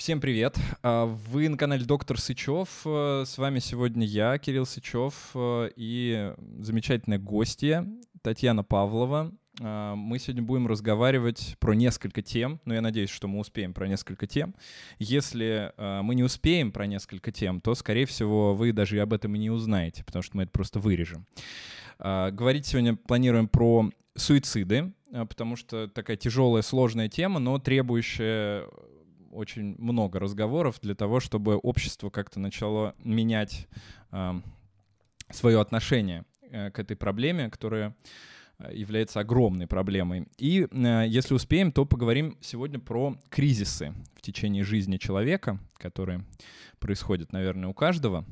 Всем привет! А, вы на канале Доктор Сычев. Э, с вами сегодня я, Кирилл Сычев, э, и замечательная гостья Татьяна Павлова. А, мы сегодня будем разговаривать про несколько тем, но я надеюсь, что мы успеем про несколько тем. Если э, мы не успеем про несколько тем, то, скорее всего, вы даже об этом и не узнаете, потому что мы это просто вырежем. А, говорить сегодня планируем про суициды, потому что такая тяжелая, сложная тема, но требующая очень много разговоров для того, чтобы общество как-то начало менять э, свое отношение э, к этой проблеме, которая э, является огромной проблемой. И э, если успеем, то поговорим сегодня про кризисы в течение жизни человека, которые происходят, наверное, у каждого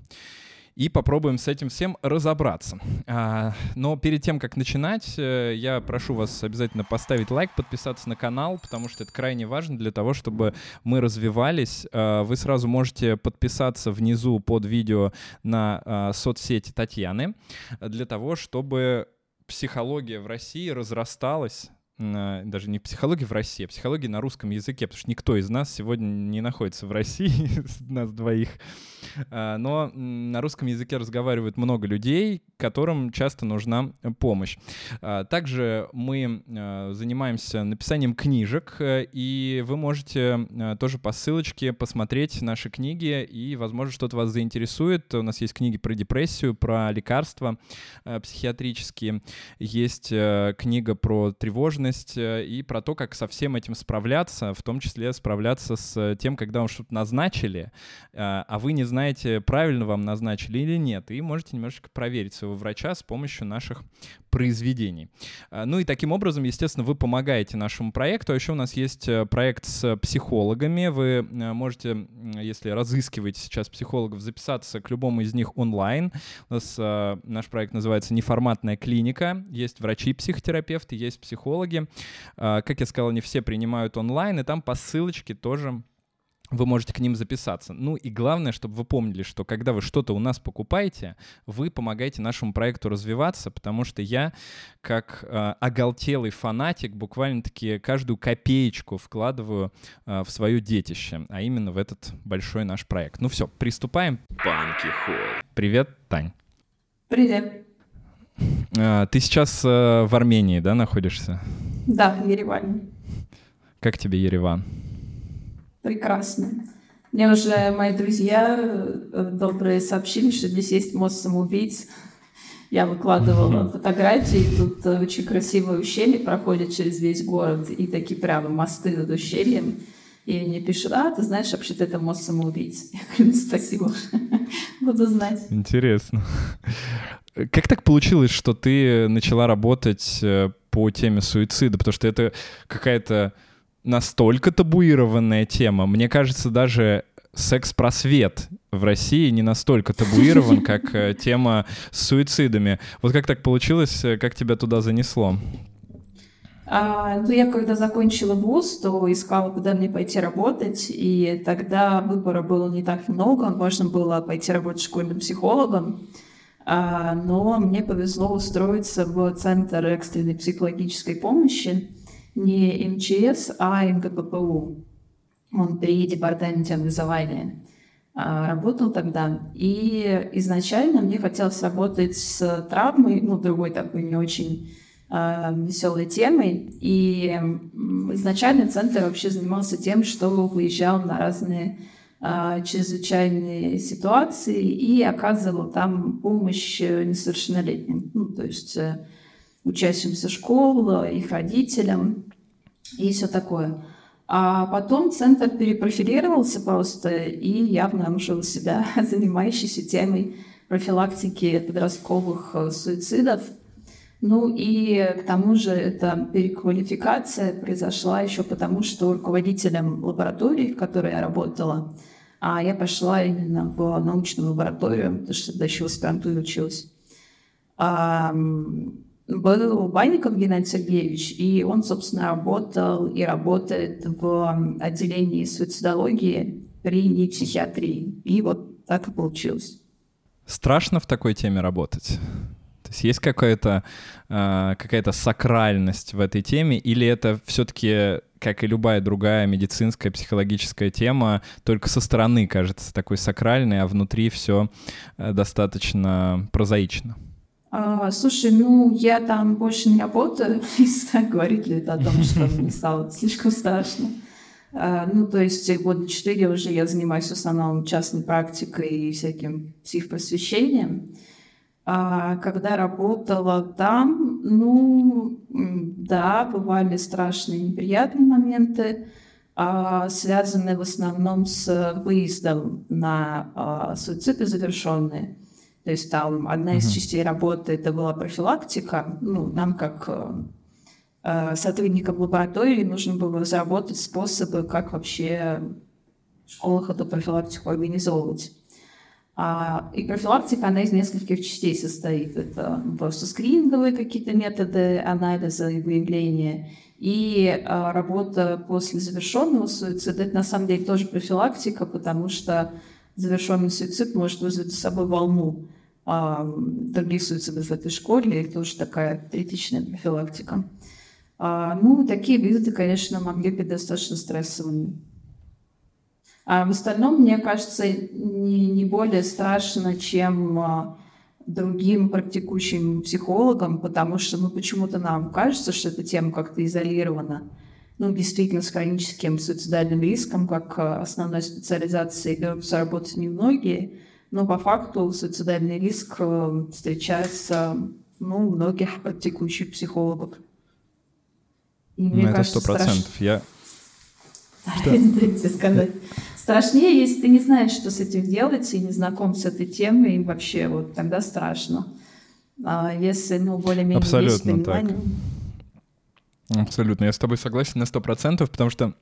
и попробуем с этим всем разобраться. А, но перед тем, как начинать, э, я прошу вас обязательно поставить лайк, подписаться на канал, потому что это крайне важно для того, чтобы мы развивались. А, вы сразу можете подписаться внизу под видео на а, соцсети Татьяны для того, чтобы психология в России разрасталась даже не психология в России, а психология на русском языке, потому что никто из нас сегодня не находится в России, нас двоих. А, но на русском языке разговаривают много людей, которым часто нужна помощь. А, также мы а, занимаемся написанием книжек, и вы можете тоже по ссылочке посмотреть наши книги, и, возможно, что-то вас заинтересует. У нас есть книги про депрессию, про лекарства психиатрические, есть книга про тревожность и про то, как со всем этим справляться, в том числе справляться с тем, когда вам что-то назначили, а вы не знаете, правильно вам назначили или нет, и можете немножечко проверить своего врача с помощью наших произведений. А, ну и таким образом, естественно, вы помогаете нашему проекту. А еще у нас есть э, проект с психологами. Вы э, можете, если разыскиваете сейчас психологов, записаться к любому из них онлайн. У нас э, наш проект называется «Неформатная клиника». Есть врачи-психотерапевты, есть психологи. А, как я сказал, не все принимают онлайн, и там по ссылочке тоже вы можете к ним записаться. Ну и главное, чтобы вы помнили, что когда вы что-то у нас покупаете, вы помогаете нашему проекту развиваться, потому что я, как э, оголтелый фанатик, буквально-таки каждую копеечку вкладываю э, в свое детище, а именно в этот большой наш проект. Ну все, приступаем. Банки Привет, Тань. Привет. Э, ты сейчас э, в Армении, да, находишься? Да, в Ереване. Как тебе Ереван? Прекрасно. Мне уже мои друзья э, добрые сообщили, что здесь есть мост самоубийц. Я выкладывала фотографии, тут очень красивое ущелье проходит через весь город, и такие прямо мосты над ущельем. И мне пишут, а, ты знаешь, вообще-то это мост самоубийц. Я говорю, спасибо, буду знать. Интересно. Как так получилось, что ты начала работать э, по теме суицида? Потому что это какая-то настолько табуированная тема. Мне кажется, даже секс-просвет в России не настолько табуирован, как э, тема с суицидами. Вот как так получилось, э, как тебя туда занесло? А, ну, я когда закончила вуз, то искала, куда мне пойти работать, и тогда выбора было не так много, можно было пойти работать школьным психологом, а, но мне повезло устроиться в Центр экстренной психологической помощи, не МЧС, а МКППУ. Он при департаменте образования а, работал тогда. И изначально мне хотелось работать с травмой, ну, другой такой не очень э, веселой темой. И изначально центр вообще занимался тем, что выезжал на разные э, чрезвычайные ситуации и оказывал там помощь несовершеннолетним. Ну, то есть э, учащимся школ, их родителям и все такое. А потом центр перепрофилировался просто и явно обнаружил себя занимающийся темой профилактики подростковых э, суицидов. Ну и к тому же эта переквалификация произошла еще потому, что руководителем лаборатории, в которой я работала, а я пошла именно в научную лабораторию, потому что до еще аспирантуре училась был Банников Геннадий Сергеевич, и он, собственно, работал и работает в отделении суицидологии при психиатрии. И вот так и получилось. Страшно в такой теме работать? То есть есть какая-то э, какая-то сакральность в этой теме, или это все-таки, как и любая другая медицинская, психологическая тема, только со стороны кажется такой сакральной, а внутри все э, достаточно прозаично? А, слушай, ну я там больше не работаю, не знаю, говорит ли это о том, что мне стало слишком страшно. А, ну, то есть года четыре уже я занимаюсь в основном частной практикой и всяким психпросвещением. А когда работала там, ну, да, бывали страшные неприятные моменты, а, связанные в основном с выездом на суициды завершенные. То есть там одна из частей работы это была профилактика. Ну, нам как э, сотрудникам лаборатории нужно было разработать способы, как вообще в школах эту профилактику организовывать. А, и профилактика, она из нескольких частей состоит. Это просто скрининговые какие-то методы анализа и выявления. И а, работа после завершенного суицида, это на самом деле тоже профилактика, потому что завершенный суицид может вызвать с собой волну суицидов в этой школе. Это тоже такая критичная профилактика. А, ну, такие визиты, конечно, могли быть достаточно стрессовыми. А в остальном, мне кажется, не, не более страшно, чем а, другим практикующим психологам, потому что ну, почему-то нам кажется, что эта тема как-то изолирована. Ну, действительно, с хроническим суицидальным риском, как а, основной специализацией берутся работать немногие, но по факту суицидальный риск а, встречается ну, у многих практикующих психологов. И, мне ну, кажется, это сто процентов. Я... Что? Сказать. Страшнее, если ты не знаешь, что с этим делать, и не знаком с этой темой, и вообще вот тогда страшно. А если, ну, более-менее Абсолютно есть так. Абсолютно. Я с тобой согласен на сто процентов, потому что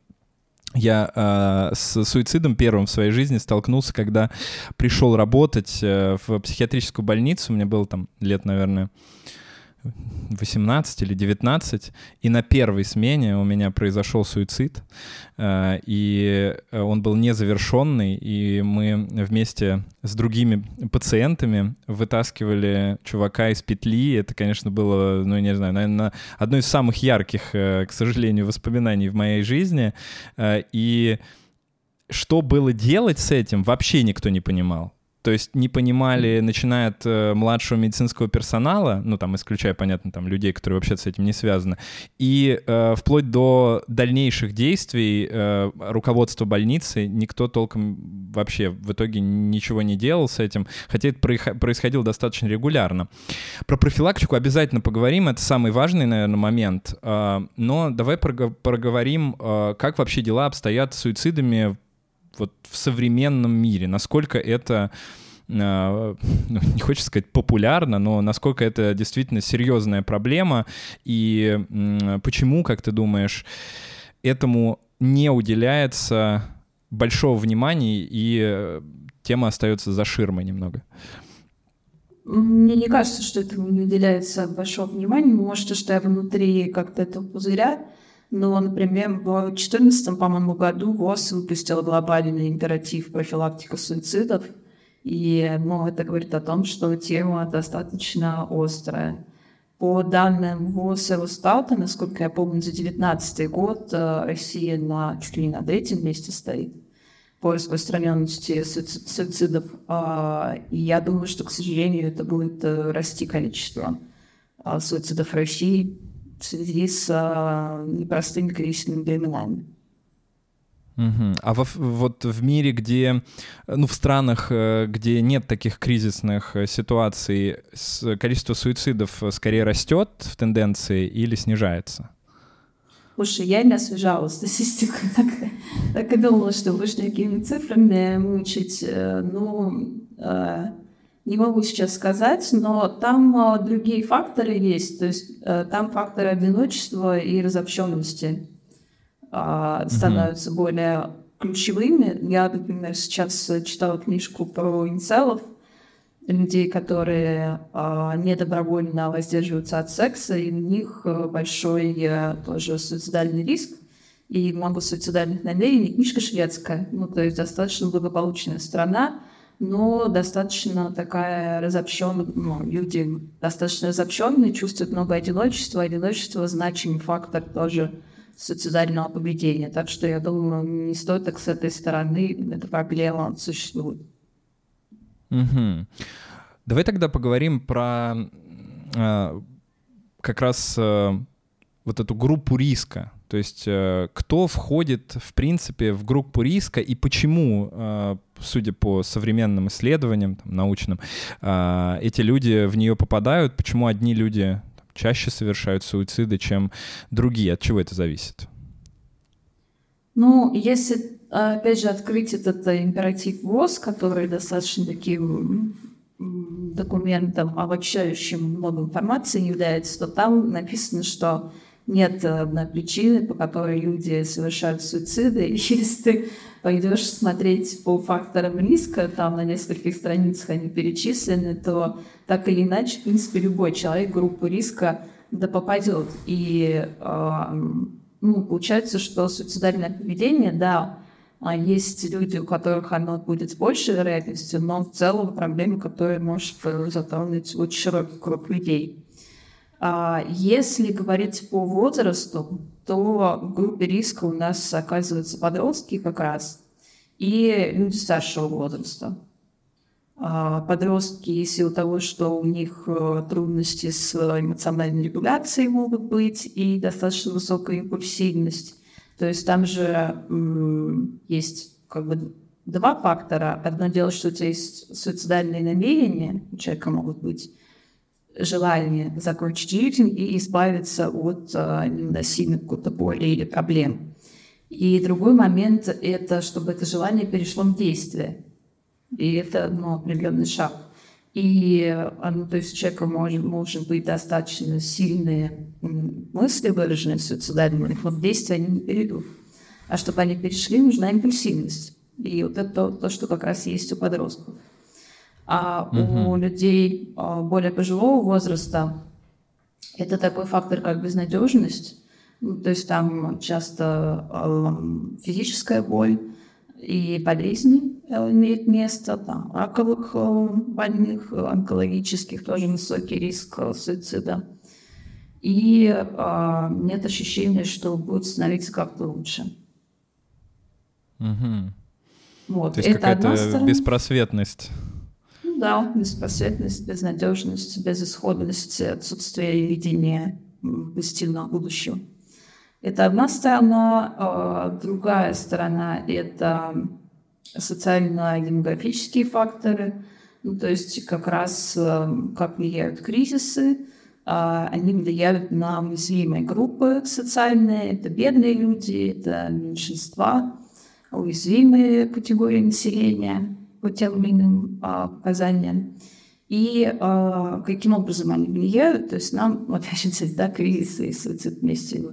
я э, с суицидом первым в своей жизни столкнулся, когда пришел работать э, в психиатрическую больницу. Мне было там лет, наверное, 18 или 19, и на первой смене у меня произошел суицид, э, и он был незавершенный, и мы вместе с другими пациентами вытаскивали чувака из петли. Это, конечно, было, ну, не знаю, наверное, одно из самых ярких, э, к сожалению, воспоминаний в моей жизни. Э, и что было делать с этим, вообще никто не понимал. То есть не понимали, начиная от э, младшего медицинского персонала, ну там исключая, понятно, там людей, которые вообще с этим не связаны, и э, вплоть до дальнейших действий э, руководства больницы никто толком вообще в итоге ничего не делал с этим, хотя это происходило достаточно регулярно. Про профилактику обязательно поговорим, это самый важный, наверное, момент. Э, но давай проговорим, э, как вообще дела обстоят с суицидами вот в современном мире, насколько это а, ну, не хочется сказать популярно, но насколько это действительно серьезная проблема и почему, как ты думаешь, этому не уделяется большого внимания и тема остается за ширмой немного? Мне не кажется, что этому не уделяется большого внимания. Может, что я внутри как-то этого пузыря, но, например, в 2014, по-моему, году ВОЗ выпустил глобальный императив профилактика суицидов. И ну, это говорит о том, что тема достаточно острая. По данным ВОЗ и Росстата, насколько я помню, за 2019 год э, Россия на, чуть ли не на третьем месте стоит по распространенности суицидов. А, и я думаю, что, к сожалению, это будет э, расти количество а, суицидов в России в связи с а, непростыми кризисными временами. Угу. А во, вот в мире, где, ну, в странах, э, где нет таких кризисных э, ситуаций, количество суицидов скорее растет в тенденции или снижается? Слушай, я не освежала статистику, так, так и думала, что будешь такими цифрами мучить. Э, ну, не могу сейчас сказать, но там а, другие факторы есть. То есть а, там факторы одиночества и разобщенности а, становятся mm-hmm. более ключевыми. Я, например, сейчас читала книжку про инцелов, людей, которые а, недобровольно воздерживаются от секса, и у них а, большой тоже суицидальный риск и много суицидальных намерений. Книжка шведская, ну, то есть достаточно благополучная страна, но достаточно такая разобщенная, ну, люди достаточно разобщенные, чувствуют много одиночества. Одиночество значимый фактор тоже суицидального поведения. Так что я думаю, не стоит так с этой стороны, эта проблема существует. Угу. Давай тогда поговорим про э, как раз э, вот эту группу риска. То есть э, кто входит, в принципе, в группу риска и почему, э, судя по современным исследованиям там, научным, э, эти люди в нее попадают, почему одни люди чаще совершают суициды, чем другие? От чего это зависит? Ну, если, опять же, открыть этот императив ВОЗ, который достаточно таким документом, обобщающим много информации является, то там написано, что нет одной причины, по которой люди совершают суициды. Если ты пойдешь смотреть по факторам риска, там на нескольких страницах они перечислены, то так или иначе, в принципе, любой человек группу риска да попадет. И э, ну, получается, что суицидальное поведение, да, а есть люди, у которых оно будет с большей вероятностью, но в целом проблема, которая может затронуть очень широкий круг людей. А если говорить по возрасту, то в группе риска у нас оказываются подростки как раз и люди старшего возраста. А подростки, в силу того, что у них э, трудности с эмоциональной регуляцией могут быть и достаточно высокая импульсивность. То есть там же есть как бы два фактора. Одно дело, что у тебя есть суицидальные намерения, у человека могут быть желание закончить жизнь и избавиться от э, невыносимой какой-то боли или проблем. И другой момент – это чтобы это желание перешло в действие. И это ну, определенный шаг. И ну, то есть у человека может, может быть достаточно сильные мысли выраженные суицидальные, но в действие они не перейдут. А чтобы они перешли, нужна импульсивность. И вот это то, то что как раз есть у подростков. А угу. у людей а, более пожилого возраста это такой фактор, как безнадежность. Ну, то есть там часто э, физическая боль и болезни имеют место, там, раковых э, больных, онкологических, тоже высокий риск суицида. И э, нет ощущения, что будет становиться как-то лучше. Угу. Вот. То есть это какая-то беспросветность да, беспросветность, безнадежность, безысходность, отсутствие видения позитивного будущего. Это одна сторона. А другая сторона – это социально-демографические факторы, ну, то есть как раз э, как влияют кризисы, а, они влияют на уязвимые группы социальные, это бедные люди, это меньшинства, уязвимые категории населения по тем или иным а, показаниям. И а, каким образом они влияют, то есть нам, опять же, да, кризисы и суицид вместе.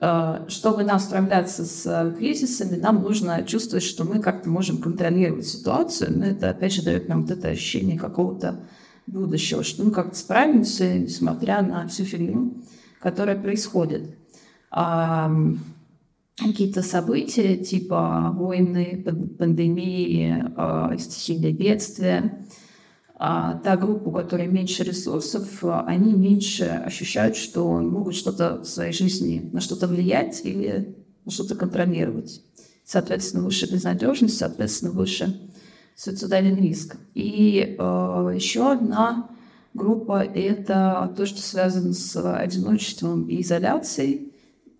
А, чтобы нам справляться с а, кризисами, нам нужно чувствовать, что мы как-то можем контролировать ситуацию. Но это, опять же, дает нам вот это ощущение какого-то будущего, что мы как-то справимся, несмотря на всю фигню, которая происходит. А, какие-то события типа войны, пандемии, э, стихийные бедствия, а та группа, у которой меньше ресурсов, они меньше ощущают, что могут что-то в своей жизни на что-то влиять или на что-то контролировать. Соответственно, выше безнадежность, соответственно, выше суицидальный риск. И э, еще одна группа – это то, что связано с одиночеством и изоляцией.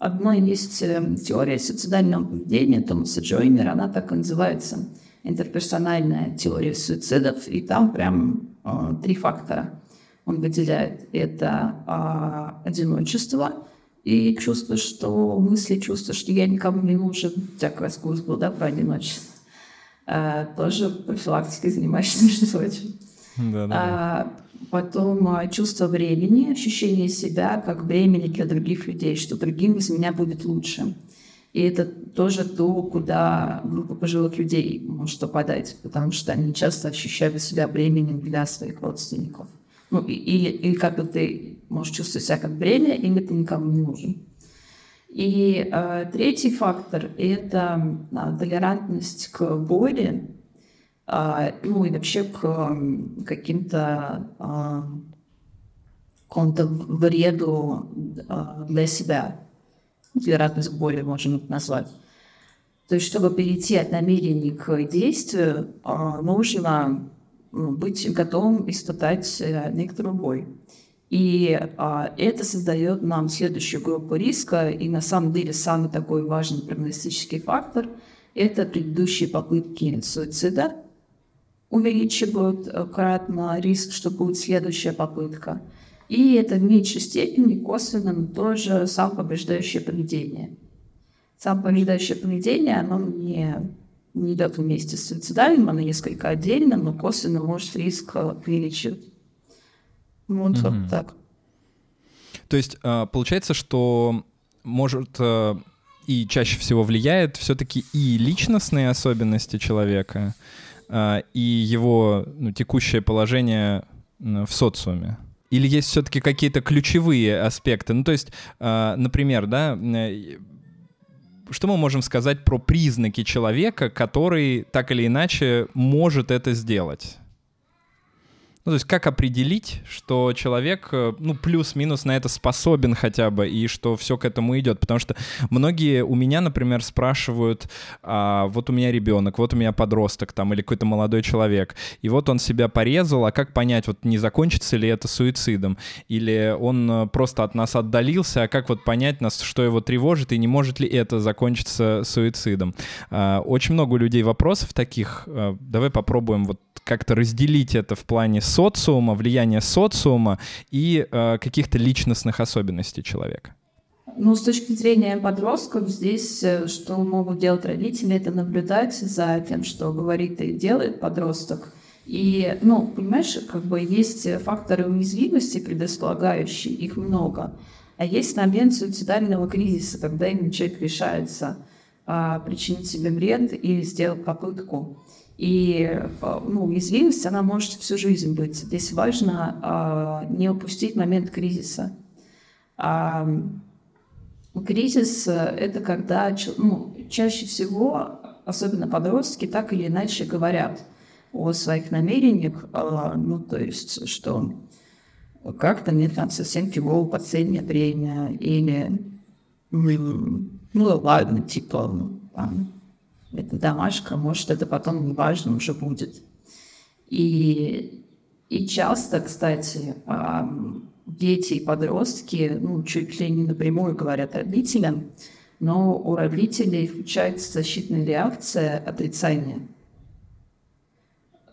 Одной есть э, теория суицидального поведения Томаса Джойнера, она так и называется интерперсональная теория суицидов, и там прям э, три фактора он выделяет. Это э, одиночество и чувство, что мысли, чувство, что я никому не нужен. Курс был, да, про одиночество. Э, тоже профилактикой занимаешься, между прочим. Да, да. А, потом а, чувство времени, ощущение себя как времени для других людей, что другим из меня будет лучше. И это тоже то, куда группа пожилых людей может попадать, потому что они часто ощущают себя временем для своих родственников. Ну, и, и, и как бы ты можешь чувствовать себя как бремя, или ты никому не нужен. И э, третий фактор – это э, толерантность к боли, ну и вообще к каким-то а, какому-то вреду а, для себя. Вероятность боли можно назвать. То есть, чтобы перейти от намерения к действию, нужно быть готовым испытать э, некоторую боль. И а, это создает нам следующую группу риска. И на самом деле самый такой важный прогностический фактор – это предыдущие попытки суицида увеличивают э, кратно риск, что будет следующая попытка. И это в меньшей степени косвенно, но тоже самоповреждающее поведение. Самоповреждающее поведение, оно не, не идет вместе с суицидальным, оно несколько отдельно, но косвенно может риск увеличивать. Вот, угу. вот так. То есть а, получается, что может э, и чаще всего влияет все-таки и личностные особенности человека, и его ну, текущее положение в социуме. Или есть все-таки какие-то ключевые аспекты? Ну, то есть, а, например, да, э, что мы можем сказать про признаки человека, который так или иначе может это сделать? Ну, то есть как определить, что человек, э, ну, плюс-минус на это способен хотя бы, и что все к этому идет? Потому что многие у меня, например, спрашивают, а, вот у меня ребенок, вот у меня подросток там, или какой-то молодой человек, и вот он себя порезал, а как понять, вот не закончится ли это суицидом? Или он э, просто от нас отдалился, а как вот понять нас, что его тревожит, и не может ли это закончиться суицидом? А, очень много у людей вопросов таких. А, давай попробуем вот как-то разделить это в плане социума, влияния социума и э, каких-то личностных особенностей человека? Ну, с точки зрения подростков, здесь э, что могут делать родители, это наблюдать за тем, что говорит и делает подросток. И, ну, понимаешь, как бы есть факторы уязвимости предрасполагающие, их много. А есть момент суицидального кризиса, когда именно человек решается а, причинить себе вред или сделать попытку. И ну, уязвимость, она может всю жизнь быть. Здесь важно а, не упустить момент кризиса. А, кризис – это когда ну, чаще всего, особенно подростки, так или иначе говорят о своих намерениях, а, ну, то есть, что как-то мне там совсем фигово последнее время, или ну ладно, типа, там, это домашка, может, это потом не важно уже будет. И, и часто, кстати, дети и подростки ну, чуть ли не напрямую говорят родителям, но у родителей включается защитная реакция отрицания.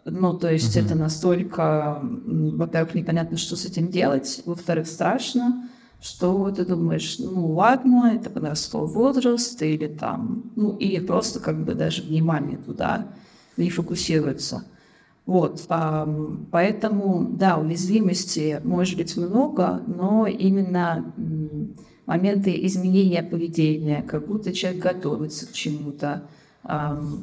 Ну, то есть mm-hmm. это настолько, во-первых, непонятно, что с этим делать, во-вторых, страшно, что ты думаешь, ну ладно, это подростковый возраст, или там, ну, или просто как бы даже внимание туда не фокусируется. Вот, поэтому, да, уязвимости может быть много, но именно моменты изменения поведения, как будто человек готовится к чему-то,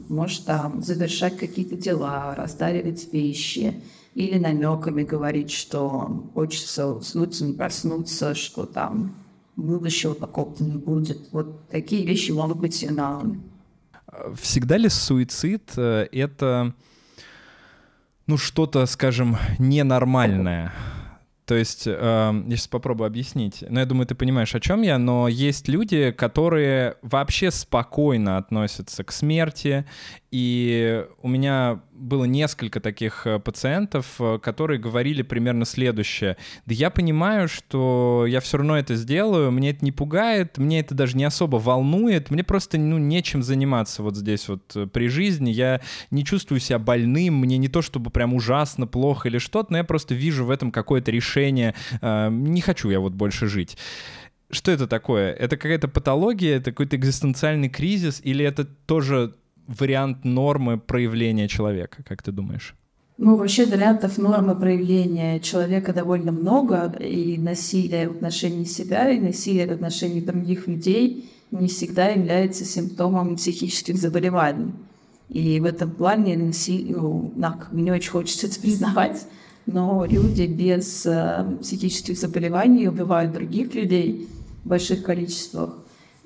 может там завершать какие-то дела, расставить вещи – или намеками говорить, что хочется уснуться, проснуться, что там будущего такого не будет. Вот такие вещи могут быть сигналами. Всегда ли суицид э, — это, ну, что-то, скажем, ненормальное? То есть, э, я сейчас попробую объяснить. Но я думаю, ты понимаешь, о чем я. Но есть люди, которые вообще спокойно относятся к смерти. И у меня было несколько таких э, пациентов, э, которые говорили примерно следующее. Да я понимаю, что я все равно это сделаю, мне это не пугает, мне это даже не особо волнует, мне просто ну, нечем заниматься вот здесь вот э, при жизни. Я не чувствую себя больным, мне не то чтобы прям ужасно, плохо или что-то, но я просто вижу в этом какое-то решение. Не хочу я вот больше жить. Что это такое? Это какая-то патология, это какой-то экзистенциальный кризис, или это тоже вариант нормы проявления человека, как ты думаешь? Ну, вообще вариантов нормы проявления человека довольно много, и насилие в отношении себя, и насилие в отношении других людей не всегда является симптомом психических заболеваний. И в этом плане насилие, ну, мне очень хочется это признавать, но люди без э, психических заболеваний убивают других людей в больших количествах.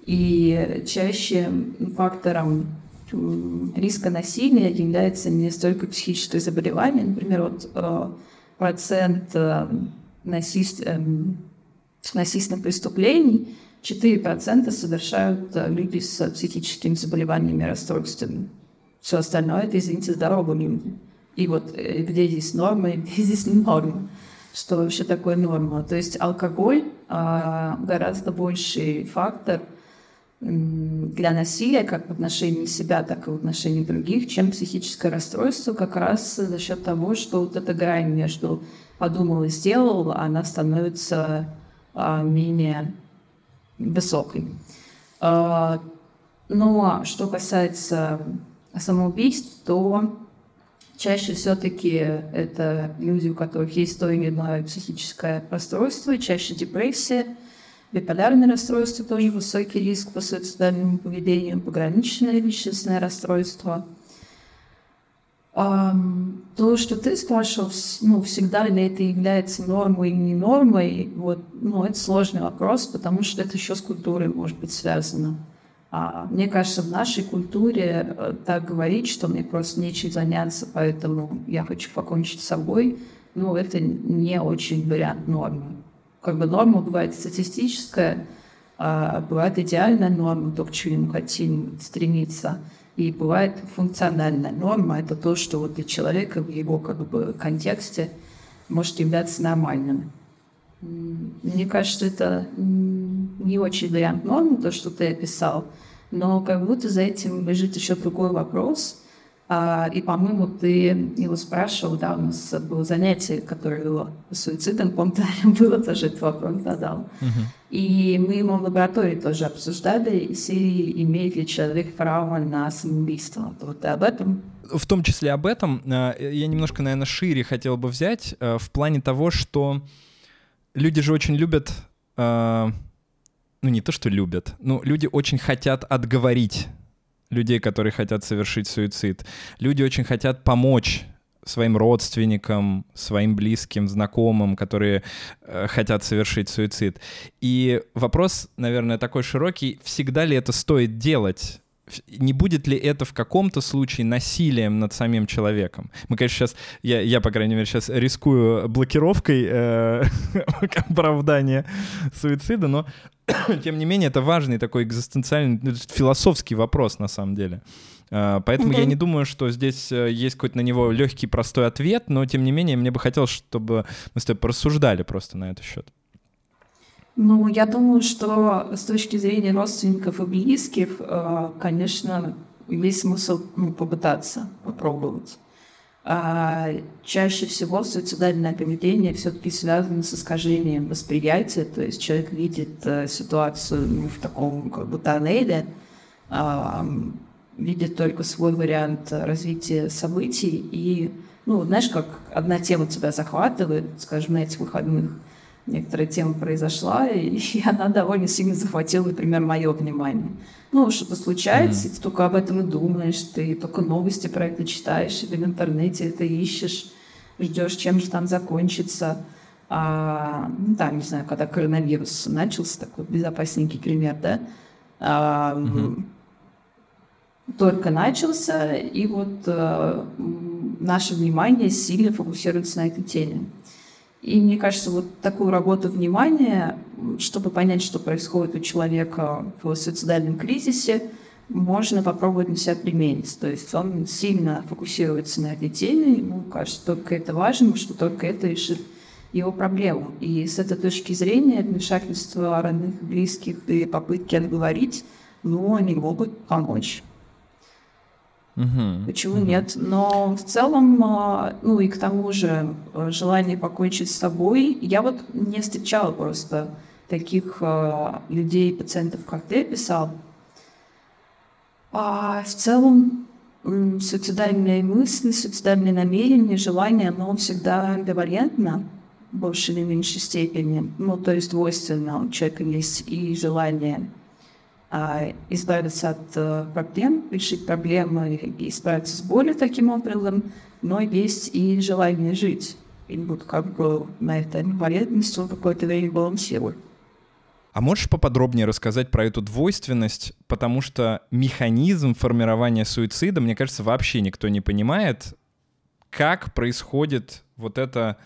И чаще фактором риска насилия является не столько психическое заболевание, например, вот э, процент э, насильств, э, насильственных преступлений 4% совершают люди с психическими заболеваниями, расстройствами. Все остальное это, извините, здоровые люди. И вот где здесь норма, и где здесь не норма. Что вообще такое норма? То есть алкоголь а, гораздо больший фактор для насилия как в отношении себя, так и в отношении других, чем психическое расстройство, как раз за счет того, что вот эта грань между подумал и сделал, она становится а, менее высокой. А, ну а что касается самоубийств, то чаще все-таки это люди, у которых есть то или иное психическое расстройство, чаще депрессия, биполярное расстройство тоже высокий риск по суицидальному поведению, пограничное личностное расстройство. То, что ты спрашивал, ну, всегда ли это является нормой или не нормой, вот, ну, это сложный вопрос, потому что это еще с культурой может быть связано. А мне кажется, в нашей культуре э, так говорить, что мне просто нечем заняться, поэтому я хочу покончить с собой, ну, это не очень вариант нормы. Как бы норма бывает статистическая, а бывает идеальная норма, то, к чему мы хотим стремиться. И бывает функциональная норма, это то, что вот для человека в его как бы, контексте может являться нормальным. Мне кажется, это не очень вариант нормы, то, что ты описал, но как будто за этим лежит еще другой вопрос. А, и, по-моему, ты его спрашивал, да, у нас было занятие, которое было суицидом, помню, было тоже этот вопрос задал. Uh-huh. И мы ему в лаборатории тоже обсуждали, если имеет ли человек право на самоубийство. Вот об этом в том числе об этом а, я немножко, наверное, шире хотел бы взять а, в плане того, что люди же очень любят, э, ну не то, что любят, но люди очень хотят отговорить людей, которые хотят совершить суицид. Люди очень хотят помочь своим родственникам, своим близким, знакомым, которые э, хотят совершить суицид. И вопрос, наверное, такой широкий, всегда ли это стоит делать? не будет ли это в каком-то случае насилием над самим человеком? Мы, конечно, сейчас, я, я по крайней мере, сейчас рискую блокировкой э, оправдания суицида, но тем не менее это важный такой экзистенциальный, ну, философский вопрос на самом деле. Uh, поэтому mm-hmm. я не думаю, что здесь э, есть какой-то на него легкий, простой ответ, но тем не менее мне бы хотелось, чтобы мы с тобой порассуждали просто на этот счет. Ну, я думаю, что с точки зрения родственников и близких, э, конечно, есть смысл ну, попытаться, попробовать. А чаще всего суицидальное поведение все-таки связано с искажением восприятия, то есть человек видит э, ситуацию ну, в таком как бы тоннеле, а, видит только свой вариант развития событий, и, ну, знаешь, как одна тема тебя захватывает, скажем, на этих выходных – некоторая тема произошла, и, и она довольно сильно захватила, например, мое внимание. Ну, что-то случается, mm-hmm. и ты только об этом и думаешь, ты только новости про это читаешь, или в интернете это ищешь, ждешь, чем же там закончится. А, ну, да, не знаю, когда коронавирус начался, такой безопасненький пример, да, а, mm-hmm. только начался, и вот а, наше внимание сильно фокусируется на этой теме. И мне кажется, вот такую работу внимания, чтобы понять, что происходит у человека в суицидальном кризисе, можно попробовать на себя применить. То есть он сильно фокусируется на этой теме, ему кажется, только это важно, что только это решит его проблему. И с этой точки зрения вмешательство родных, близких и попытки отговорить, ну, они могут помочь. Угу. Почему угу. нет? Но в целом, а, ну и к тому же а, желание покончить с собой, я вот не встречала просто таких а, людей, пациентов, как ты описал. А в целом суицидальные мысли, суицидальные намерения, желания, оно всегда амбивалентно в большей или меньшей степени. Ну, то есть двойственно у человека есть и желание избавиться от э, проблем, решить проблемы и справиться с болью таким образом, но есть и желание жить. И вот как бы на этой амбивалентности он какое-то время балансирует. А можешь поподробнее рассказать про эту двойственность, потому что механизм формирования суицида, мне кажется, вообще никто не понимает, как происходит вот это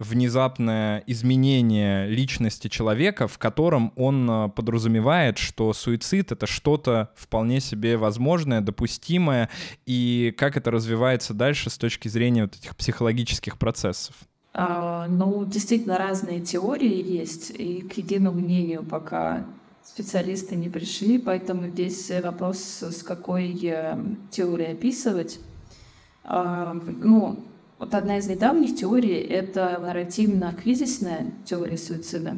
внезапное изменение личности человека, в котором он э, подразумевает, что суицид — это что-то вполне себе возможное, допустимое, и как это развивается дальше с точки зрения вот этих психологических процессов? А, ну, действительно, разные теории есть, и к единому мнению пока специалисты не пришли, поэтому здесь вопрос, с какой э, теорией описывать. А, ну, вот одна из недавних теорий — это нарративно-кризисная теория суицида.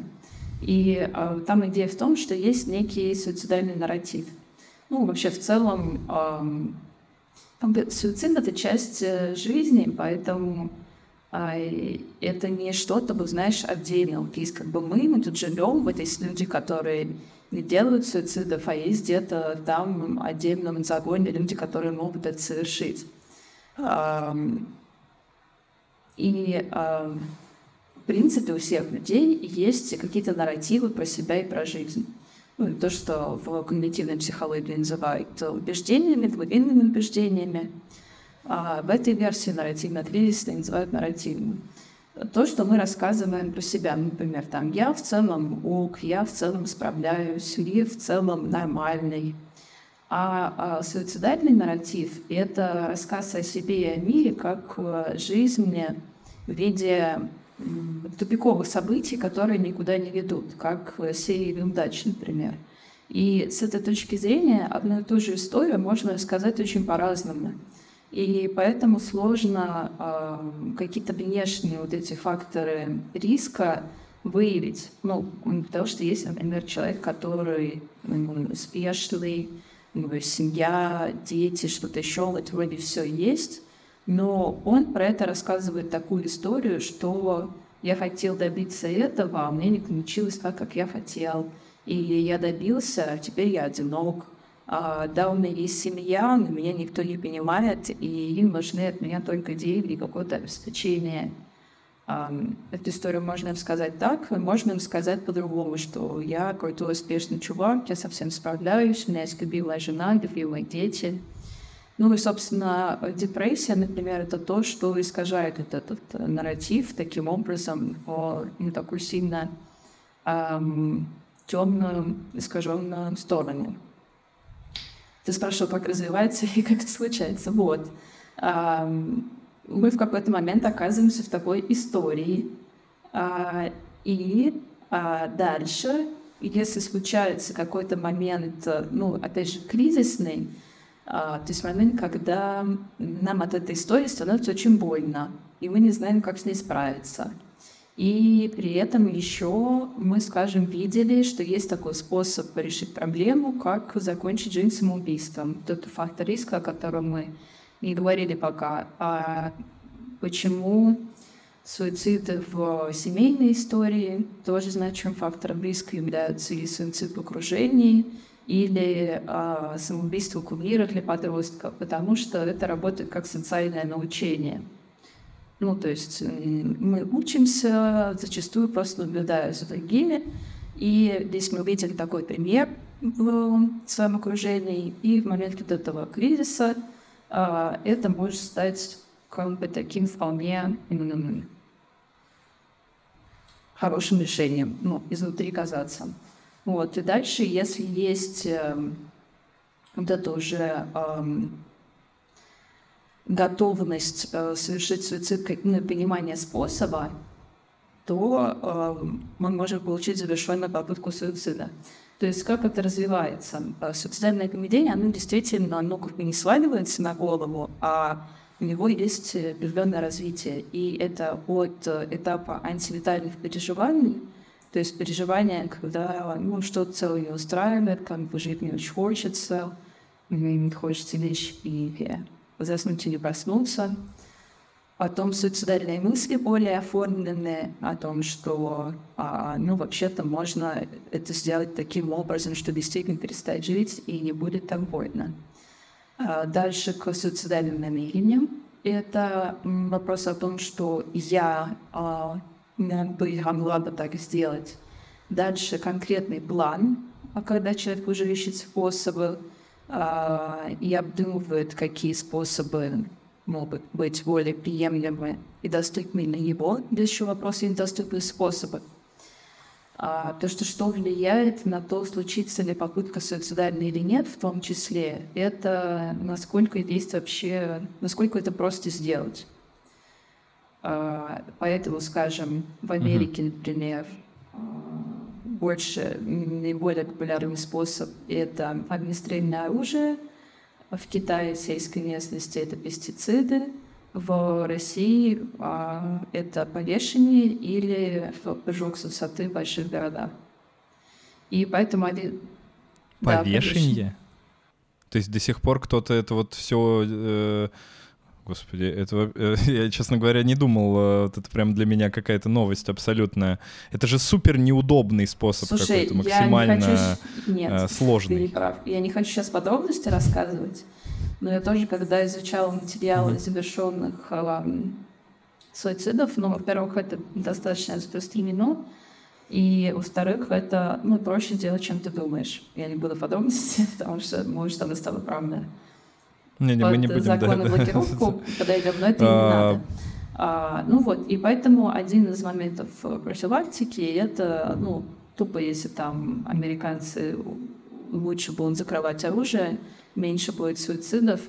И э, там идея в том, что есть некий суицидальный нарратив. Ну, вообще, в целом, э, суицид — это часть э, жизни, поэтому э, это не что-то, вы знаешь, отдельно. Вот есть как бы мы, мы тут живем, вот есть люди, которые не делают суицидов, а есть где-то там отдельном загоне люди, которые могут это совершить. И э, в принципе у всех людей есть какие-то нарративы про себя и про жизнь. Ну, то, что в когнитивной психологии называют убеждениями, глубинными убеждениями. А в этой версии нарративно кризисной называют нарративом. То, что мы рассказываем про себя, например, там, я в целом ок, я в целом справляюсь, я в целом нормальный, а, а суицидальный нарратив — это рассказ о себе и о мире как жизни в виде тупиковых событий, которые никуда не ведут, как серии неудач, например. И с этой точки зрения одну и ту же историю можно рассказать очень по-разному. И поэтому сложно э, какие-то внешние вот эти факторы риска выявить. Ну, потому что есть, например, человек, который ну, семья, дети, что-то еще, вот вроде все есть, но он про это рассказывает такую историю, что я хотел добиться этого, а мне не получилось так, как я хотел. И я добился, а теперь я одинок. А, да, у меня есть семья, но меня никто не понимает, и им нужны от меня только деньги и какое-то обеспечение. Эту историю можно сказать так, можно сказать по-другому, что я крутой, успешный чувак, я совсем справляюсь, у меня есть любимая жена, любимые дети. Ну и, собственно, депрессия, например, это то, что искажает этот, этот нарратив таким образом в не такую сильно эм, темную, искаженную сторону. Ты спрашивал, как развивается и как это случается. Вот. Эм, мы в какой-то момент оказываемся в такой истории. А, и а, дальше, если случается какой-то момент, ну, опять же, кризисный, а, то есть момент, когда нам от этой истории становится очень больно, и мы не знаем, как с ней справиться. И при этом еще мы, скажем, видели, что есть такой способ решить проблему, как закончить жизнь самоубийством. Тот фактор риска, о котором мы не говорили пока, а почему суицид в семейной истории тоже значимым фактором риска являются и суицид в окружении, или а, самоубийство кумира для подростков, потому что это работает как социальное научение. Ну, то есть мы учимся, зачастую просто наблюдая за другими, и здесь мы видели такой пример в своем окружении, и в момент вот этого кризиса это может стать как бы таким вполне хорошим решением, ну, изнутри казаться. Вот, и дальше, если есть э, вот это уже э, готовность э, совершить суицид, как ну, понимание способа, то э, мы можем получить завершенную попытку суицида. То есть как это развивается? Э, суицидальное поведение, оно действительно, оно как бы не сваливается на голову, а у него есть определенное развитие. И это от э, этапа антивитальных переживаний, то есть переживания, когда ну, что-то целое устраивает, как бы жить не очень хочется, хочется лечь и заснуть или проснуться. Потом суицидальные мысли более оформленные о том, что, а, ну, вообще-то можно это сделать таким образом, что действительно перестать жить и не будет так больно. А дальше к суицидальным намерениям. Это вопрос о том, что я а, могла бы так сделать. Дальше конкретный план, а когда человек уже ищет способы а, и обдумывает, какие способы могут быть более приемлемы и доступны для него. Здесь еще вопрос недоступных способов. А, то, что что влияет на то, случится ли попытка суицидальная или нет, в том числе, это насколько есть вообще, насколько это просто сделать. А, поэтому, скажем, в Америке, например, а, больше, наиболее популярный способ — это огнестрельное оружие. В Китае, сельской местности, это пестициды — в России а, это повешение или прыжок с высоты в больших городах. И поэтому они... Повешение? Да, То есть до сих пор кто-то это вот все... Э, господи, это, э, я, честно говоря, не думал, э, вот это прям для меня какая-то новость абсолютная. Это же супер неудобный способ Слушай, какой-то, максимально я не хочу... Нет, э, сложный. Ты не прав. Я не хочу сейчас подробности рассказывать. Но я тоже, когда изучала материалы завершенных э, суицидов, ну, во-первых, это достаточно распространено, и, во-вторых, это ну, проще делать, чем ты думаешь. Я не буду подробности, потому что, может, она стала правда. Не, не, мы не будем, закон да, блокировку да. подойдем, но это а... не надо. А, ну вот, и поэтому один из моментов профилактики это, ну, тупо если там американцы лучше будут закрывать оружие, меньше будет суицидов.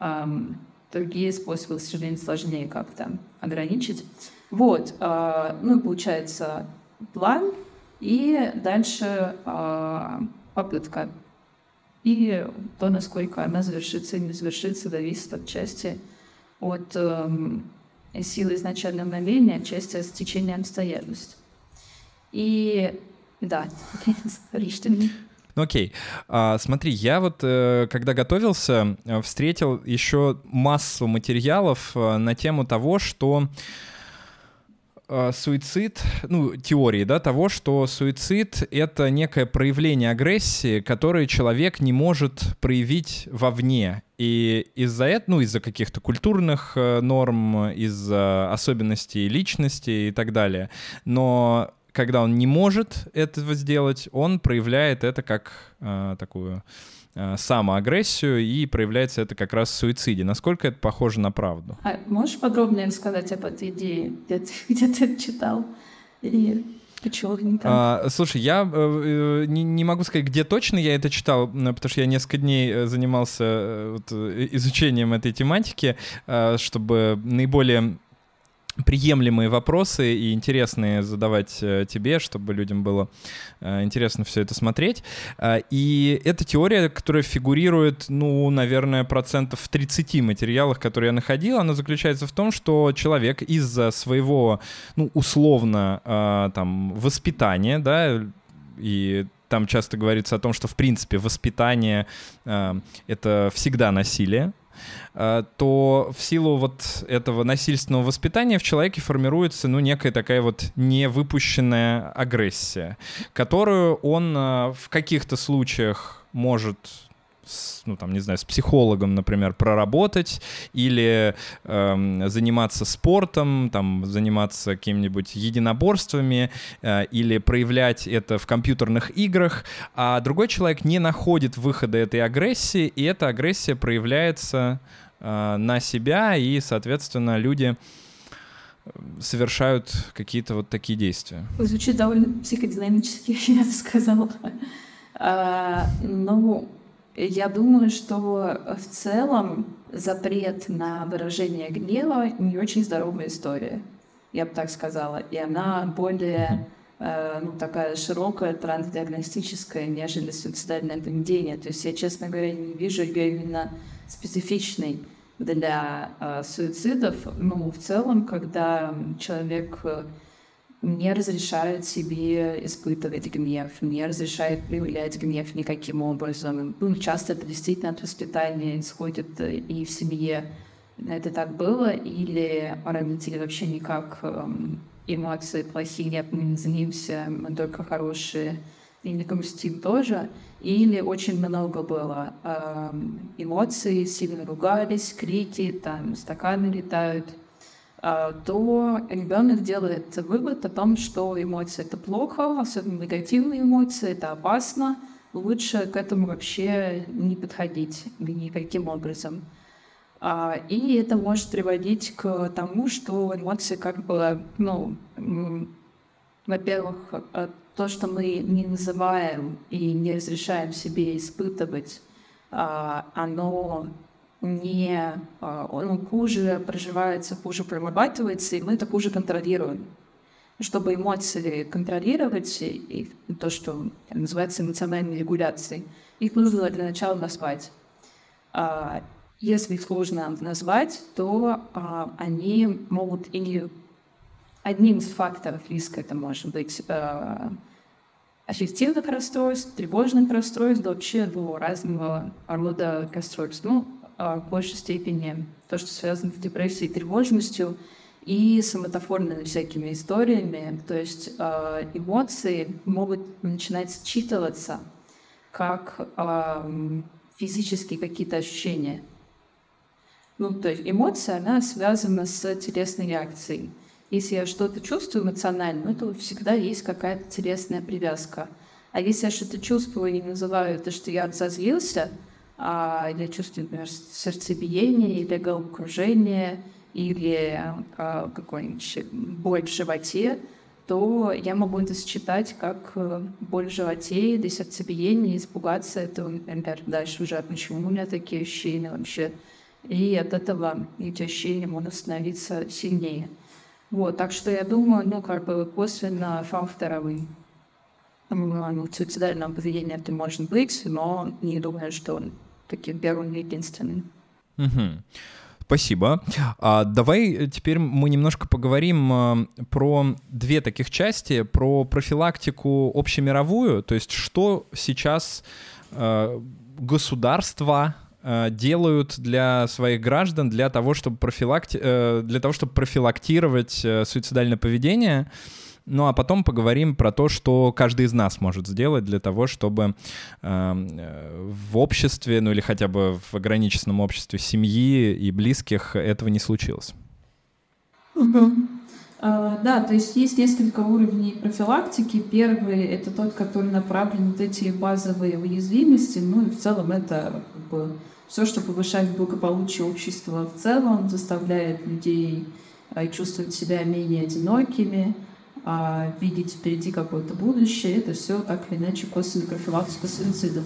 Um, другие способы, к сожалению, сложнее как-то ограничить. Вот, uh, ну, получается, план, и дальше uh, попытка. И то, насколько она завершится или не завершится, зависит от части от um, силы изначального намерения, части от стечения обстоятельств. И да, ну окей, а, смотри, я вот, э, когда готовился, э, встретил еще массу материалов э, на тему того, что суицид, ну, теории, да, того, что суицид — это некое проявление агрессии, которое человек не может проявить вовне. И из-за этого, ну, из-за каких-то культурных норм, из-за особенностей личности и так далее. Но когда он не может этого сделать, он проявляет это как э, такую э, самоагрессию, и проявляется это как раз в суициде. Насколько это похоже на правду? А можешь подробнее рассказать об этой идее? Где ты, где ты читал? Или а, слушай, я э, э, не, не могу сказать, где точно я это читал, потому что я несколько дней э, занимался э, вот, изучением этой тематики, э, чтобы наиболее приемлемые вопросы и интересные задавать э, тебе, чтобы людям было э, интересно все это смотреть. Э, и эта теория, которая фигурирует, ну, наверное, процентов в 30 материалах, которые я находил, она заключается в том, что человек из-за своего, ну, условно, там, воспитания, да, и там часто говорится о том, что, в принципе, воспитание э, — это всегда насилие, то в силу вот этого насильственного воспитания в человеке формируется, ну, некая такая вот невыпущенная агрессия, которую он э, в каких-то случаях может с, ну там, не знаю, с психологом, например, проработать или э, заниматься спортом, там, заниматься какими-нибудь единоборствами э, или проявлять это в компьютерных играх, а другой человек не находит выхода этой агрессии, и эта агрессия проявляется э, на себя, и, соответственно, люди совершают какие-то вот такие действия. Звучит довольно психодинамически, я бы сказала. А, ну, я думаю, что в целом запрет на выражение гнева не очень здоровая история, я бы так сказала. И она более э, ну, такая широкая, трансдиагностическая, нежели суицидальное поведение. То есть я, честно говоря, не вижу ее именно специфичной для э, суицидов. Ну, в целом, когда человек э, не разрешает себе испытывать гнев, не разрешает проявлять гнев никаким образом. Ну, часто это действительно от воспитания исходит э, и в семье. Это так было, или родители вообще никак эм, эмоции плохие нет, мы не злимся, мы только хорошие, и не грустим тоже, или очень много было эм, эмоций, сильно ругались, крики, там стаканы летают — то ребенок делает вывод о том, что эмоции это плохо, особенно негативные эмоции, это опасно, лучше к этому вообще не подходить никаким образом. А, и это может приводить к тому, что эмоции как бы, ну, во-первых, а, то, что мы не называем и не разрешаем себе испытывать, оно не он хуже проживается, хуже прорабатывается, и мы это хуже контролируем. Чтобы эмоции контролировать, и то, что называется эмоциональной регуляцией, их нужно для начала назвать. А, если их сложно назвать, то а, они могут или одним из факторов риска это может быть а, аффективных расстройств, тревожных расстройств, вообще ну, разного рода расстройств. Ну, а, в большей степени то, что связано с депрессией, тревожностью и соматофорными всякими историями. То есть э, эмоции могут начинать считываться как э, физические какие-то ощущения. Ну, то есть эмоция, она связана с телесной реакцией. Если я что-то чувствую эмоционально, то всегда есть какая-то телесная привязка. А если я что-то чувствую и не называю это, что я разозлился – а, или чувствую, например, сердцебиение, или головокружение, или а, какой-нибудь боль в животе, то я могу это считать как э, боль в животе или сердцебиение, испугаться этого, например, дальше уже, почему у меня такие ощущения вообще. И от этого эти ощущения могут становиться сильнее. Вот, так что я думаю, ну, как бы косвенно факторовый суицидального поведения это может быть, но не думаю, что он таким первым единственным. Угу. Спасибо. А, давай теперь мы немножко поговорим а, про две таких части, про профилактику общемировую, то есть что сейчас а, государства а, делают для своих граждан для того, чтобы, профилакти... а, для того, чтобы профилактировать а, суицидальное поведение. Ну а потом поговорим про то, что каждый из нас может сделать для того, чтобы эм, э, в обществе, ну или хотя бы в ограниченном обществе семьи и близких этого не случилось. Uh, да, то есть есть несколько уровней профилактики. Первый — это тот, который направлен на эти базовые уязвимости. Ну и в целом это как бы, все, что повышает благополучие общества в целом, заставляет людей uh, чувствовать себя менее одинокими, а, видеть впереди какое-то будущее, это все так или иначе косвенная профилактика суицидов.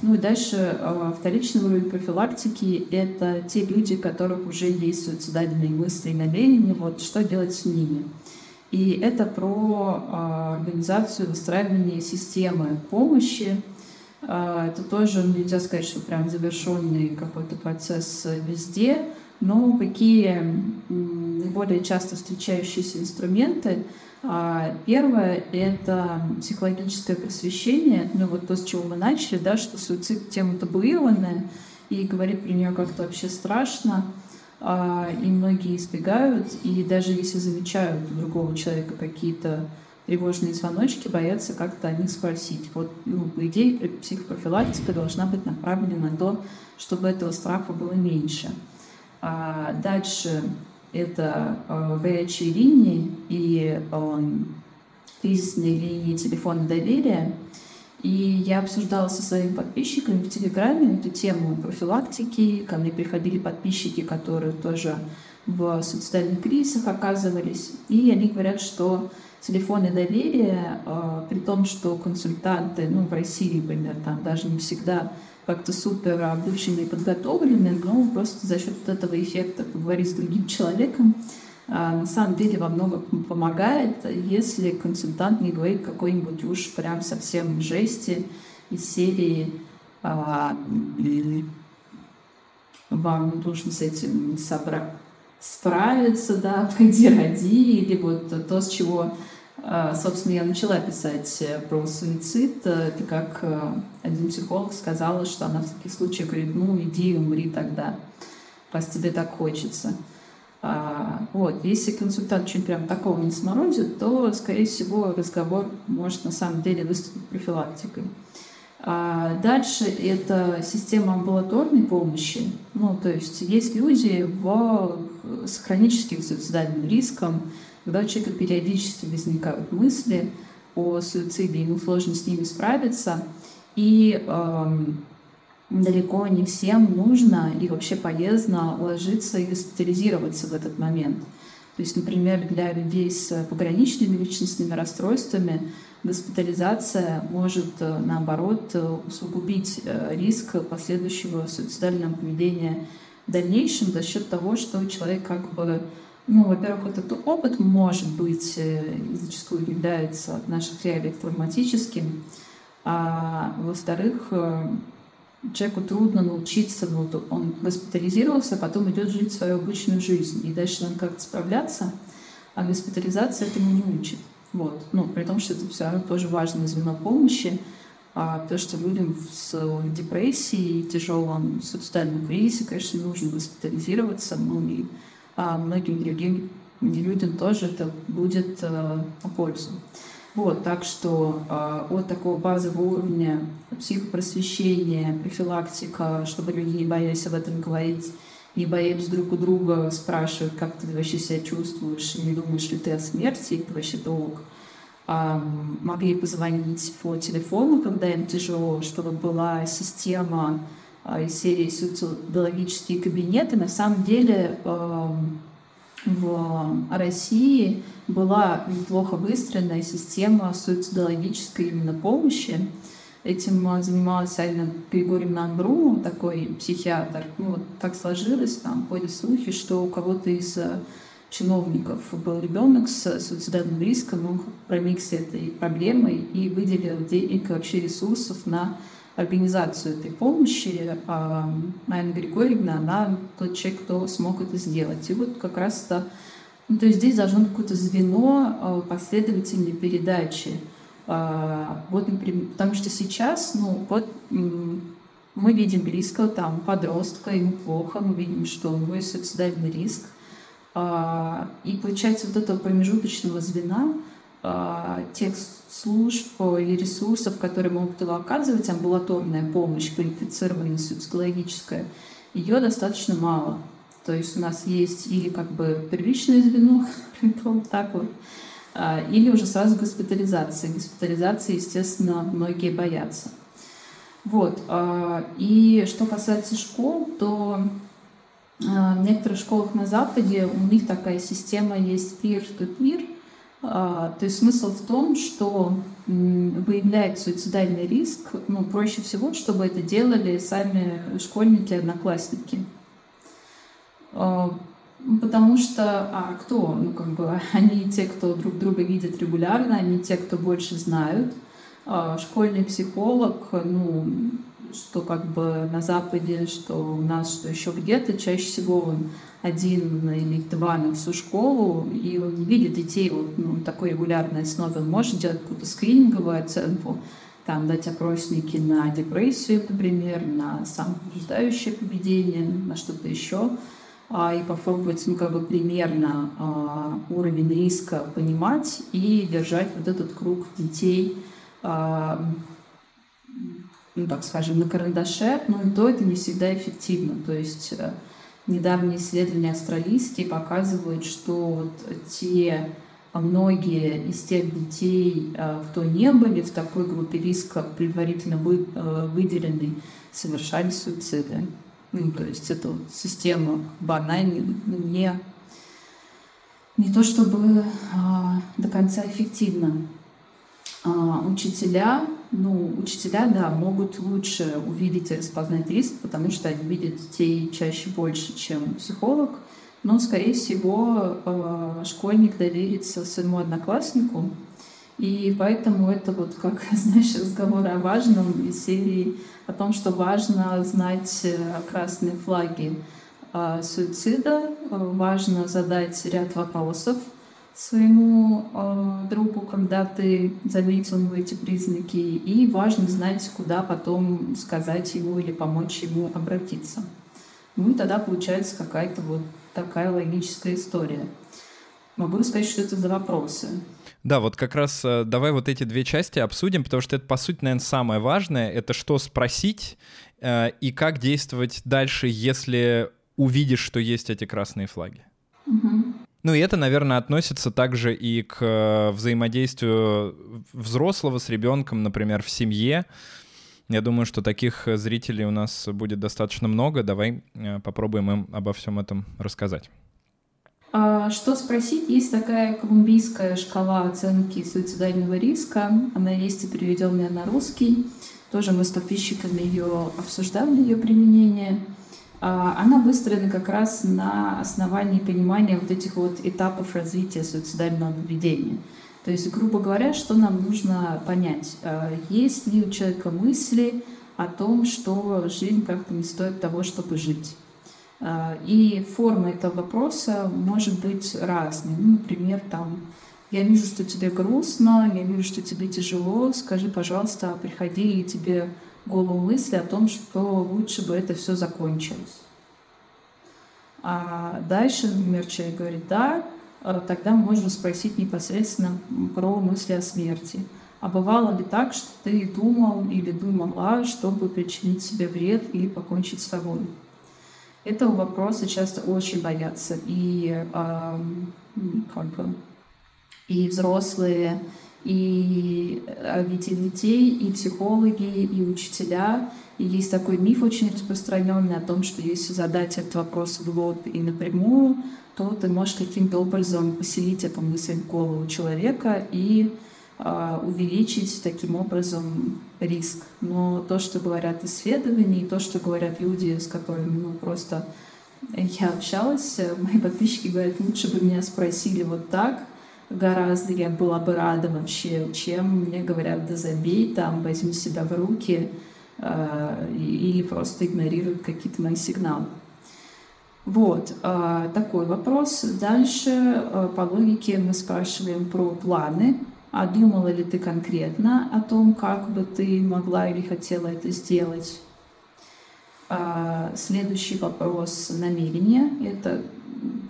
Ну и дальше а, вторичный уровень профилактики — это те люди, у которых уже есть суицидальные мысли и намерения, вот что делать с ними. И это про а, организацию выстраивания системы помощи. А, это тоже нельзя сказать, что прям завершенный какой-то процесс везде, но какие наиболее часто встречающиеся инструменты — первое — это психологическое просвещение, ну вот то, с чего мы начали, да, что суицид — тема табуированная, и говорить про нее как-то вообще страшно, а, и многие избегают, и даже если замечают у другого человека какие-то тревожные звоночки, боятся как-то о них спросить. Вот, ну, по идее, психопрофилактика должна быть направлена на то, чтобы этого страха было меньше. А дальше это э, горячие линии и э, кризисные линии телефона доверия. И я обсуждала со своими подписчиками в Телеграме эту тему профилактики. Ко мне приходили подписчики, которые тоже в социальных кризисах оказывались. И они говорят, что телефоны доверия, э, при том, что консультанты, ну, в России, например, там даже не всегда как-то супер обученные, подготовленные, но просто за счет этого эффекта поговорить с другим человеком а, на самом деле во многом помогает, если консультант не говорит какой-нибудь уж прям совсем жести из серии а, вам нужно с этим собрать справиться, да, пойди роди, или вот то, с чего собственно, я начала писать э, про суицид. Э, это как э, один психолог сказала, что она в таких случаях говорит, ну иди умри тогда, раз тебе так хочется. А, вот. Если консультант чуть прям такого не сморозит, то, скорее всего, разговор может на самом деле выступить профилактикой. А дальше это система амбулаторной помощи. Ну, то есть есть люди в с хроническим суицидальным риском, когда у человека периодически возникают мысли о суициде, ему сложно с ними справиться, и э, далеко не всем нужно и вообще полезно ложиться и госпитализироваться в этот момент. То есть, например, для людей с пограничными личностными расстройствами госпитализация может, э, наоборот, э, усугубить э, риск последующего суицидального поведения в дальнейшем за счет того, что человек как бы ну, во-первых, вот этот опыт может быть и зачастую является в наших реалиях травматическим, а во-вторых, человеку трудно научиться, ну, он госпитализировался, а потом идет жить свою обычную жизнь, и дальше надо как-то справляться, а госпитализация этому не учит. Вот. Ну, при том, что это все равно тоже важное звено помощи, а, потому что людям с депрессией и тяжелом суицидальном кризисе, конечно, нужно госпитализироваться, ну и а многим другим людям тоже это будет а, на пользу. Вот, так что э, от такого базового уровня психопросвещения, профилактика, чтобы люди не боялись об этом говорить, не боялись друг у друга спрашивать, как ты вообще себя чувствуешь, не думаешь ли ты о смерти, это вообще долг. А, могли позвонить по телефону, когда им тяжело, чтобы была система из серии суицидологические кабинеты. На самом деле э, в России была неплохо выстроенная система суицидологической именно помощи. Этим занималась Алина Григорьевна Андру, такой психиатр. Ну, вот так сложилось, там ходят слухи, что у кого-то из э, чиновников был ребенок с суицидальным риском, он проникся этой проблемой и выделил денег вообще ресурсов на организацию этой помощи. А Анна Григорьевна, она тот человек, кто смог это сделать. И вот как раз это ну, то есть здесь должно быть какое-то звено э, последовательной передачи. А, вот, например, потому что сейчас, ну, вот мы видим близкого там подростка, ему плохо, мы видим, что у него есть суицидальный риск. А, и получается вот этого промежуточного звена а, тех служб или ресурсов, которые могут оказывать, амбулаторная помощь, квалифицированная суицидологическая, ее достаточно мало. То есть у нас есть или как бы первичное звено, так вот, а, или уже сразу госпитализация. Госпитализации, естественно, многие боятся. Вот. А, и что касается школ, то а, в некоторых школах на Западе у них такая система есть peer-to-peer. То есть смысл в том, что выявлять суицидальный риск, ну, проще всего, чтобы это делали сами школьники, одноклассники. Ну, потому что, а кто? Ну, как бы, они те, кто друг друга видят регулярно, они те, кто больше знают. А, школьный психолог, ну, что как бы на Западе, что у нас, что еще где-то, чаще всего он один или два на всю школу, и он не видит детей вот, ну, такой регулярной основе. Он может делать какую-то скрининговую оценку, там дать опросники на депрессию, например, на самоповреждающее поведение, на что-то еще. А, и попробовать ну, как бы примерно а, уровень риска понимать и держать вот этот круг детей, а, ну, так скажем, на карандаше, но и то это не всегда эффективно. То есть э, недавние исследования австралийские показывают, что вот те многие из тех детей, кто не были в такой группе риска, предварительно э, выделенной, совершали суициды. Ну, то есть эта вот система банально не, не то чтобы а, до конца эффективна. А, учителя, ну, учителя, да, могут лучше увидеть и распознать риск, потому что они видят детей чаще больше, чем психолог. Но, скорее всего, а, школьник доверится своему однокласснику, и поэтому это вот как, знаешь, разговор о важном из серии о том, что важно знать э, красные флаги э, суицида, э, важно задать ряд вопросов своему э, другу, когда ты заметил ему эти признаки, и важно знать, куда потом сказать ему или помочь ему обратиться. Ну и тогда получается какая-то вот такая логическая история. Могу сказать, что это за вопросы. Да, вот как раз э, давай вот эти две части обсудим, потому что это, по сути, наверное, самое важное. Это что спросить э, и как действовать дальше, если увидишь, что есть эти красные флаги. Ну и это, наверное, относится также и к э, взаимодействию взрослого с ребенком, например, в семье. Я думаю, что таких зрителей у нас будет достаточно много. Давай э, попробуем им обо всем этом рассказать. А, что спросить? Есть такая колумбийская шкала оценки суицидального риска. Она есть и переведенная на русский. Тоже мы с подписчиками ее обсуждали, ее применение. А, она выстроена как раз на основании понимания вот этих вот этапов развития суицидального поведения. То есть, грубо говоря, что нам нужно понять? А, есть ли у человека мысли о том, что жизнь как-то не стоит того, чтобы жить? А, и форма этого вопроса может быть разной. Ну, например, там, я вижу, что тебе грустно, я вижу, что тебе тяжело, скажи, пожалуйста, приходи, и тебе голову мысли о том, что лучше бы это все закончилось. А дальше, например, человек говорит «да», а тогда можно спросить непосредственно про мысли о смерти. А бывало ли так, что ты думал или думала, чтобы причинить себе вред или покончить с собой? Этого вопроса часто очень боятся и, э, как бы, и взрослые, и родители детей, и психологи, и учителя. И есть такой миф очень распространенный о том, что если задать этот вопрос в лоб и напрямую, то ты можешь каким-то образом поселить эту мысль в голову человека и э, увеличить таким образом риск. Но то, что говорят исследования, и то, что говорят люди, с которыми ну, просто я общалась, мои подписчики говорят, лучше бы меня спросили вот так, гораздо я была бы рада вообще, чем мне говорят, да забей, там, возьми себя в руки, э, или просто игнорируют какие-то мои сигналы. Вот, э, такой вопрос. Дальше э, по логике мы спрашиваем про планы. А думала ли ты конкретно о том, как бы ты могла или хотела это сделать? Следующий вопрос — намерение. Это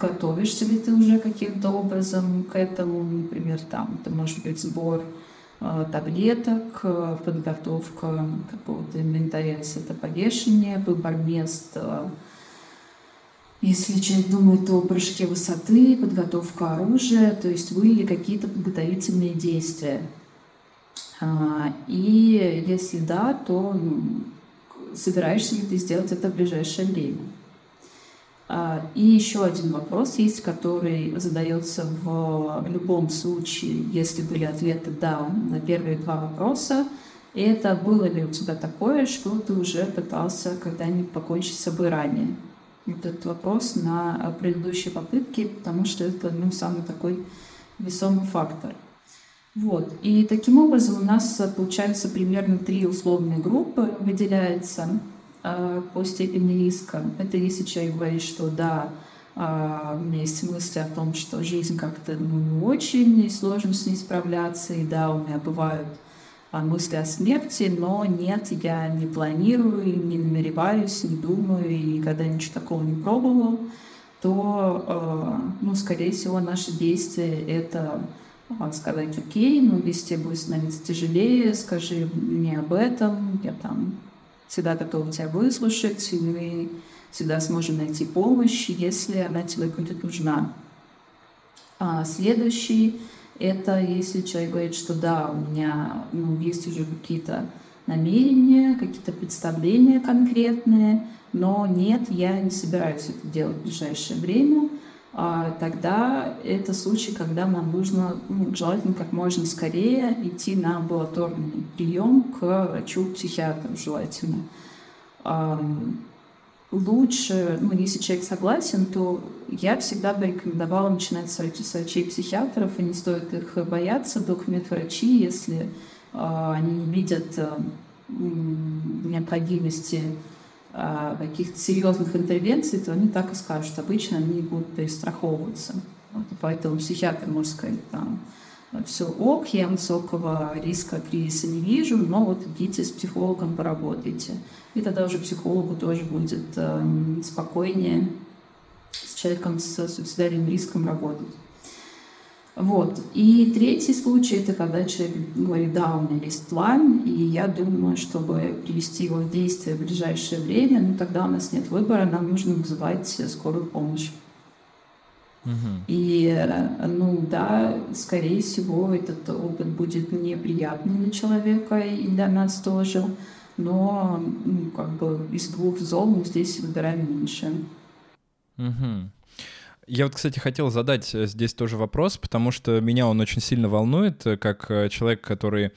готовишься ли ты уже каким-то образом к этому, например, там, это может быть сбор э, таблеток, э, подготовка какого-то инвентаря, если это повешение, выбор мест, если человек думает о прыжке высоты, подготовка оружия, то есть были ли какие-то подготовительные действия. А, и если да, то собираешься ли ты сделать это в ближайшее время. А, и еще один вопрос есть, который задается в любом случае, если были ответы «да» на первые два вопроса. Это было ли у тебя такое, что ты уже пытался когда-нибудь покончить с собой ранее? Этот вопрос на предыдущей попытке, потому что это ну, самый такой весомый фактор. Вот. И таким образом у нас получается примерно три условные группы выделяется. А, по степени риска. Это если человек говорит, что да, а, у меня есть мысли о том, что жизнь как-то ну, не очень, и сложно с ней справляться, и да, у меня бывают а, мысли о смерти, но нет, я не планирую, не намереваюсь, не думаю, и никогда ничего такого не пробовал, то, ну, скорее всего, наши действия — это сказать, окей, если тебе будет становиться тяжелее, скажи мне об этом, я там всегда готова тебя выслушать, и мы всегда сможем найти помощь, если она тебе будет нужна. А следующий — это если человек говорит, что да, у меня ну, есть уже какие-то намерения, какие-то представления конкретные, но нет, я не собираюсь это делать в ближайшее время — тогда это случай, когда нам нужно ну, желательно как можно скорее идти на амбулаторный прием к врачу-психиатру желательно. Лучше, ну, если человек согласен, то я всегда бы рекомендовала начинать с врачей-психиатров, и не стоит их бояться, документ-врачи, если а, они видят а, необходимости а, каких-то серьезных интервенций, то они так и скажут. Обычно они будут перестраховываться. Вот, поэтому психиатр может сказать, там, все ок, я высокого риска кризиса не вижу, но вот идите с психологом поработайте. И тогда уже психологу тоже будет э, спокойнее с человеком с суицидальным риском работать. Вот. И третий случай — это когда человек говорит, да, у меня есть план, и я думаю, чтобы привести его в действие в ближайшее время, ну тогда у нас нет выбора, нам нужно вызывать скорую помощь. Угу. И, ну да, скорее всего, этот опыт будет неприятным для человека и для нас тоже. Но ну, как бы из двух зол мы здесь выбираем меньше. Угу. Я вот, кстати, хотел задать э, здесь тоже вопрос, потому что меня он очень сильно волнует, э, как э, человек, который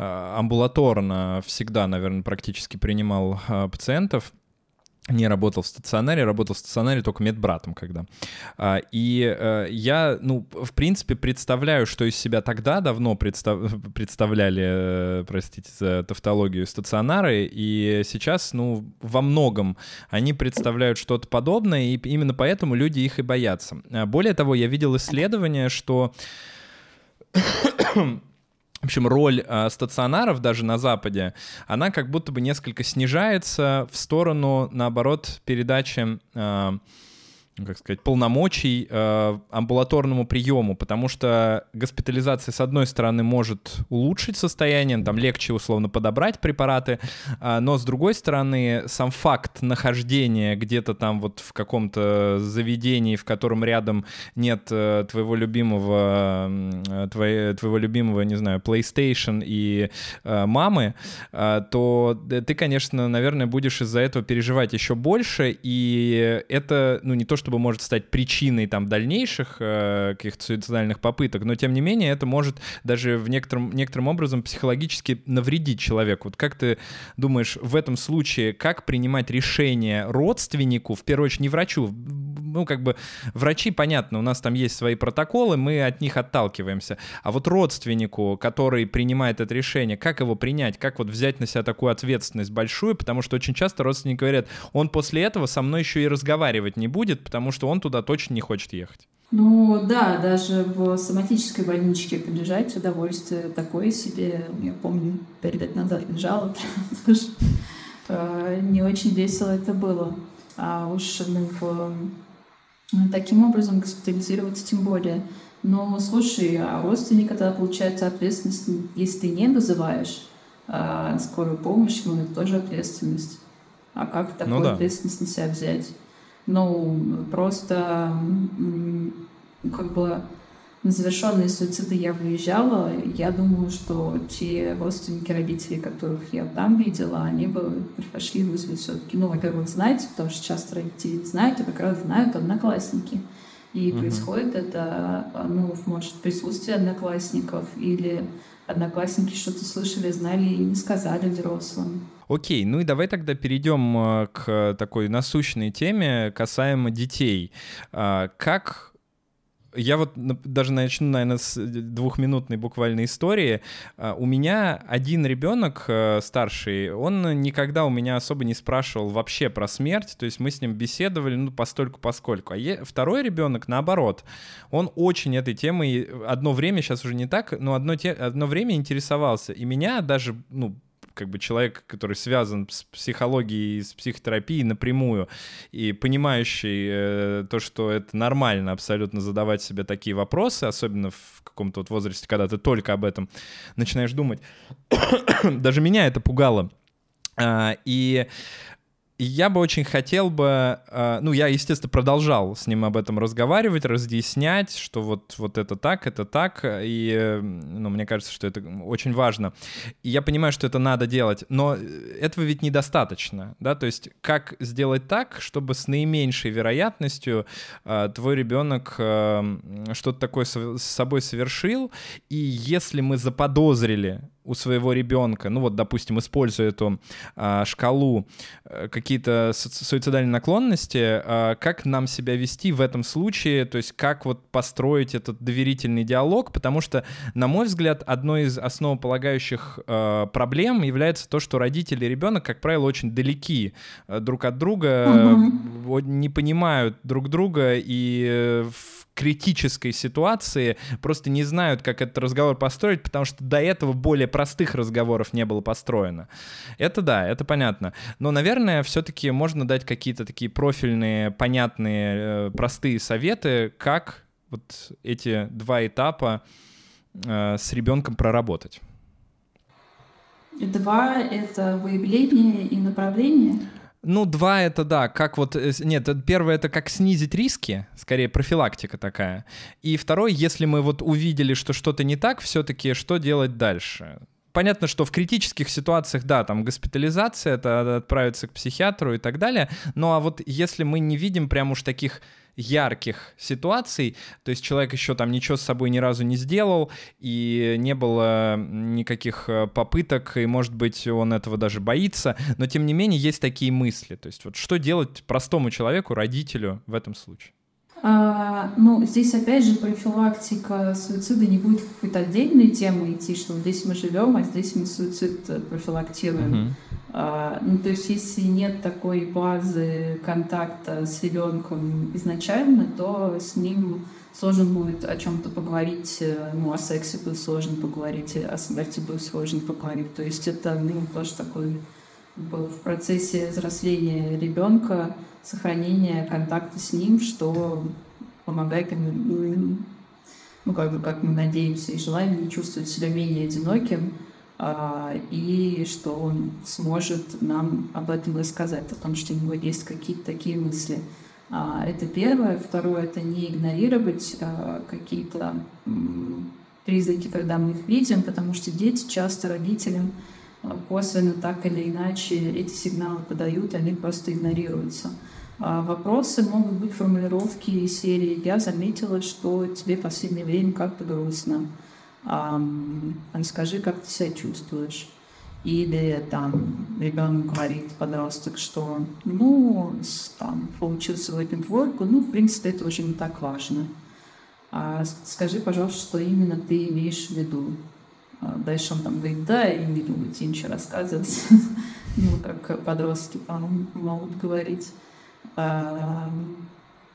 амбулаторно всегда, наверное, практически принимал пациентов не работал в стационаре, работал в стационаре только медбратом когда. А, и э, я, ну, в принципе, представляю, что из себя тогда давно представ... представляли, э, простите за тавтологию, стационары, и сейчас, ну, во многом они представляют что-то подобное, и именно поэтому люди их и боятся. А, более того, я видел исследование, что в общем, роль э, стационаров даже на Западе, она как будто бы несколько снижается в сторону, наоборот, передачи э, как сказать, полномочий э, амбулаторному приему, потому что госпитализация, с одной стороны, может улучшить состояние, там легче условно подобрать препараты, э, но с другой стороны, сам факт нахождения где-то там вот в каком-то заведении, в котором рядом нет э, твоего любимого, э, твоей, твоего любимого, не знаю, PlayStation и э, мамы, э, то ты, конечно, наверное, будешь из-за этого переживать еще больше, и это, ну, не то, что чтобы может стать причиной там дальнейших э, каких-то суицидальных попыток, но тем не менее это может даже в некотором, некоторым образом психологически навредить человеку. Вот как ты думаешь, в этом случае, как принимать решение родственнику, в первую очередь не врачу, ну как бы врачи, понятно, у нас там есть свои протоколы, мы от них отталкиваемся, а вот родственнику, который принимает это решение, как его принять, как вот взять на себя такую ответственность большую, потому что очень часто родственники говорят, он после этого со мной еще и разговаривать не будет, потому что он туда точно не хочет ехать. Ну да, даже в соматической больничке полежать удовольствие такое себе. Я помню, перед лет назад лежала, э, не очень весело это было. А уж в... таким образом госпитализироваться тем более. Но слушай, а родственник тогда получается ответственность, если ты не вызываешь а скорую помощь, ну это тоже ответственность. А как такую ну, да. ответственность на себя взять? ну, просто как бы на завершенные суициды я выезжала, я думаю, что те родственники родителей, которых я там видела, они бы предпочли вызвать все-таки, ну, во-первых, знать, потому что часто родители знают, и как раз знают одноклассники. И угу. происходит это, ну, может, в присутствии одноклассников или одноклассники что-то слышали, знали и не сказали взрослым. Окей, ну и давай тогда перейдем э, к такой насущной теме касаемо детей. А, как я вот даже начну, наверное, с двухминутной буквально истории. А, у меня один ребенок э, старший, он никогда у меня особо не спрашивал вообще про смерть, то есть мы с ним беседовали, ну, постольку поскольку. А второй ребенок, наоборот, он очень этой темой одно время, сейчас уже не так, но одно, те... одно время интересовался. И меня даже, ну, как бы человек, который связан с психологией, с психотерапией напрямую и понимающий э, то, что это нормально абсолютно задавать себе такие вопросы, особенно в каком-то вот возрасте, когда ты только об этом начинаешь думать. Даже меня это пугало. А, я бы очень хотел бы, э, ну, я, естественно, продолжал с ним об этом разговаривать, разъяснять, что вот, вот это так, это так, и, э, ну, мне кажется, что это очень важно. И я понимаю, что это надо делать, но этого ведь недостаточно, да, то есть как сделать так, чтобы с наименьшей вероятностью э, твой ребенок что-то такое с собой совершил, и если мы заподозрили у своего ребенка, ну вот, допустим, используя эту а, шкалу, а, какие-то суицидальные наклонности, а, как нам себя вести в этом случае, то есть как вот построить этот доверительный диалог, потому что, на мой взгляд, одной из основополагающих а, проблем является то, что родители и ребенок, как правило, очень далеки а, друг от друга, угу. не понимают друг друга и э, в критической ситуации просто не знают, как этот разговор построить, потому что до этого более простых разговоров не было построено. Это да, это понятно. Но, наверное, все-таки можно дать какие-то такие профильные, понятные, э, простые советы, как вот эти два этапа э, с ребенком проработать. Два — это выявление и направление? Ну, два это да, как вот... э, Нет, первое это как снизить риски, скорее профилактика такая. И второй, если мы вот увидели, что что-то не так, все-таки что делать дальше? Понятно, что в критических ситуациях, да, там госпитализация, это отправиться к психиатру и так далее. Ну а вот если мы не видим прям уж таких ярких ситуаций, то есть человек еще там ничего с собой ни разу не сделал, и не было никаких э, попыток, и, может быть, он этого даже боится, но, тем не менее, есть такие мысли. То есть вот что делать простому человеку, родителю в этом случае? А, ну, здесь опять же профилактика суицида не будет какой-то отдельной темой идти, что здесь мы живем, а здесь мы суицид э, профилактируем. Uh-huh. А, ну, то есть если нет такой базы контакта с ребенком изначально, то с ним сложно будет о чем-то поговорить, э, ну, о сексе будет сложно поговорить, о смерти будет сложно поговорить. То есть это ну, тоже такой в процессе взросления ребенка сохранение контакта с ним, что помогает им, ну, как бы, как мы надеемся и желаем, не чувствовать себя менее одиноким, а, и что он сможет нам об этом рассказать, о том, что у него есть какие-то такие мысли. А, это первое. Второе — это не игнорировать а, какие-то признаки, когда мы их видим, потому что дети часто родителям косвенно так или иначе эти сигналы подают, и они просто игнорируются. А вопросы могут быть формулировки из серии «Я заметила, что тебе в последнее время как-то грустно. А, скажи, как ты себя чувствуешь?» Или там ребенок говорит, подросток, что ну, там, получился в этом двойку, ну, в принципе, это уже не так важно. А скажи, пожалуйста, что именно ты имеешь в виду. А дальше он там говорит, да, и не тебе ничего рассказывать. ну, как подростки там могут говорить. А,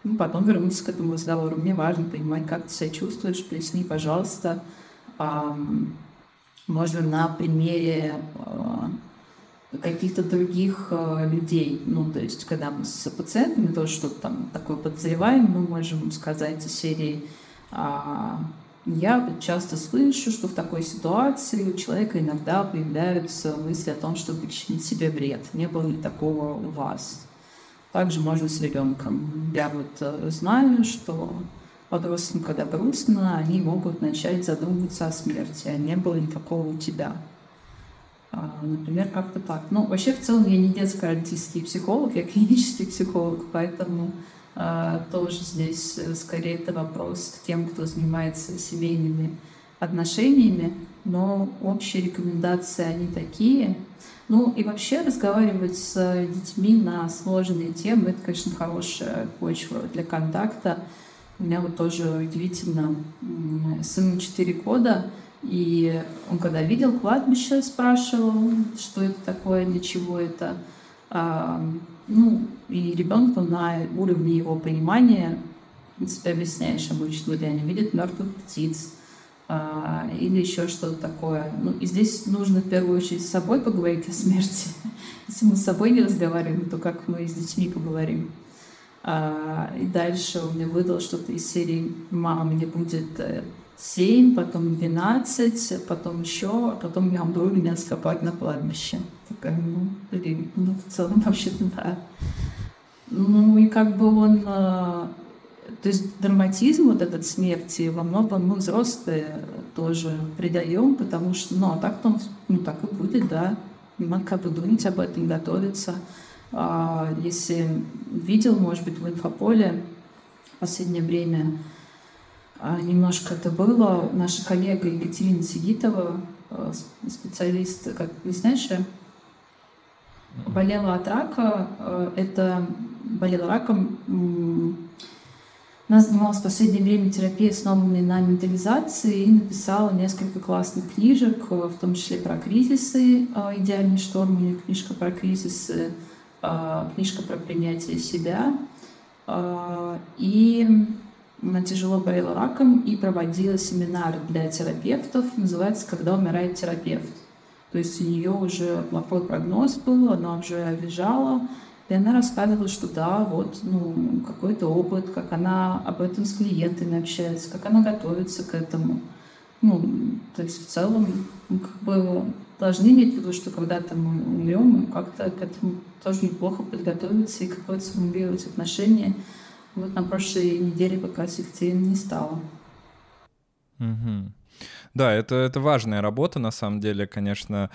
ну, потом вернуться к этому разговору. Мне важно понимать, как ты себя чувствуешь. Поясни, пожалуйста. А, можно на примере каких-то других людей. Ну, то есть, когда мы с пациентами тоже что-то там такое подозреваем, мы можем сказать из серии я часто слышу, что в такой ситуации у человека иногда появляются мысли о том, чтобы причинить себе вред. Не было ли такого у вас? Также можно с ребенком. Я вот э, знаю, что подросткам, когда грустно, они могут начать задумываться о смерти, а не было никакого у тебя. А, например, как-то так. Ну, вообще, в целом, я не детско-родительский психолог, я клинический психолог, поэтому тоже здесь э, скорее это вопрос к тем, кто занимается семейными отношениями, но общие рекомендации, они такие – ну и вообще разговаривать с детьми на сложные темы, это, конечно, хорошая почва для контакта. У меня вот тоже удивительно, сыну 4 года, и он когда видел кладбище, спрашивал, что это такое, для чего это. Ну, и ребенку на уровне его понимания, в принципе, объясняешь обычно, где они видят мертвых птиц, а, или еще что-то такое. Ну, и здесь нужно в первую очередь с собой поговорить о смерти. Если мы с собой не разговариваем, то как мы с детьми поговорим? А, и дальше он мне выдал что-то из серии «Мама, мне будет 7, э, потом 12, потом еще, а потом я умру, меня скопать на кладбище». Такая, ну, блин, ну, в целом вообще-то да. Ну, и как бы он э, то есть драматизм вот этот смерти во многом мы взрослые тоже придаем, потому что, ну, а так там, ну, так и будет, да. Надо как бы думать об этом, готовиться. А, если видел, может быть, в инфополе в последнее время а, немножко это было, наша коллега Екатерина Сигитова, а, специалист, как вы знаете, болела от рака. А, это болела раком она занималась в последнее время терапией, основанной на ментализации, и написала несколько классных книжек, в том числе про кризисы а, «Идеальный шторм», или книжка про кризисы, книжка про принятие себя. И она тяжело болела раком и проводила семинар для терапевтов, называется «Когда умирает терапевт». То есть у нее уже плохой прогноз был, она уже лежала, и она рассказывала, что да, вот, ну, какой-то опыт, как она об этом с клиентами общается, как она готовится к этому. Ну, то есть в целом, мы как бы должны иметь в виду, что когда-то мы умрем, мы как-то к этому тоже неплохо подготовиться и какое-то сформулировать отношения. Вот на прошлой неделе как раз их не стало. Угу. Да, это, это важная работа, на самом деле, конечно.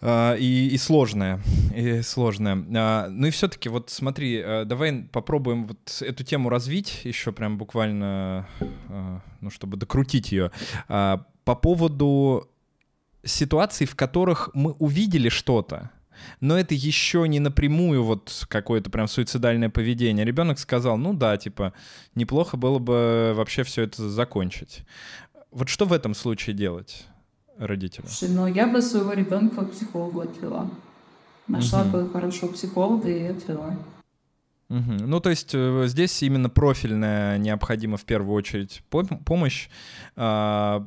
Uh, и, и сложная, и сложная. Uh, ну и все-таки вот смотри, uh, давай попробуем вот эту тему развить еще прям буквально, ну чтобы докрутить ее. По поводу ситуаций, в которых мы увидели что-то, но это еще не напрямую вот какое-то прям суицидальное поведение. Ребенок сказал, ну да, типа, неплохо было бы вообще все это закончить. Вот что в этом случае делать родителю? Слушай, ну я бы своего ребенка к психологу отвела. Нашла угу. бы хорошо психолога и отвела. Угу. Ну, то есть э, здесь именно профильная необходима в первую очередь помощь. А,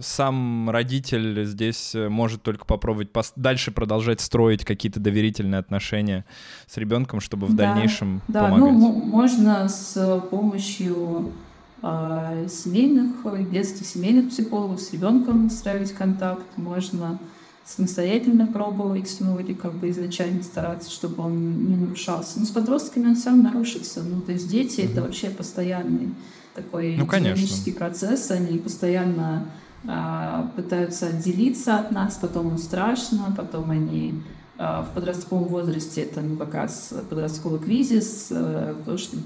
сам родитель здесь э, может только попробовать дальше продолжать строить какие-то доверительные отношения с ребенком, чтобы в да, дальнейшем да, помогать. Ну, можно с помощью э, семейных, детских семейных психологов с ребенком ставить контакт, можно самостоятельно пробовать, ну, или как бы изначально стараться, чтобы он не нарушался. Но с подростками он сам нарушится. Ну, то есть дети — это вообще постоянный такой ну, динамический процесс, они постоянно а, пытаются отделиться от нас, потом им страшно, потом они а, в подростковом возрасте это ну, как раз подростковый кризис, а, то, что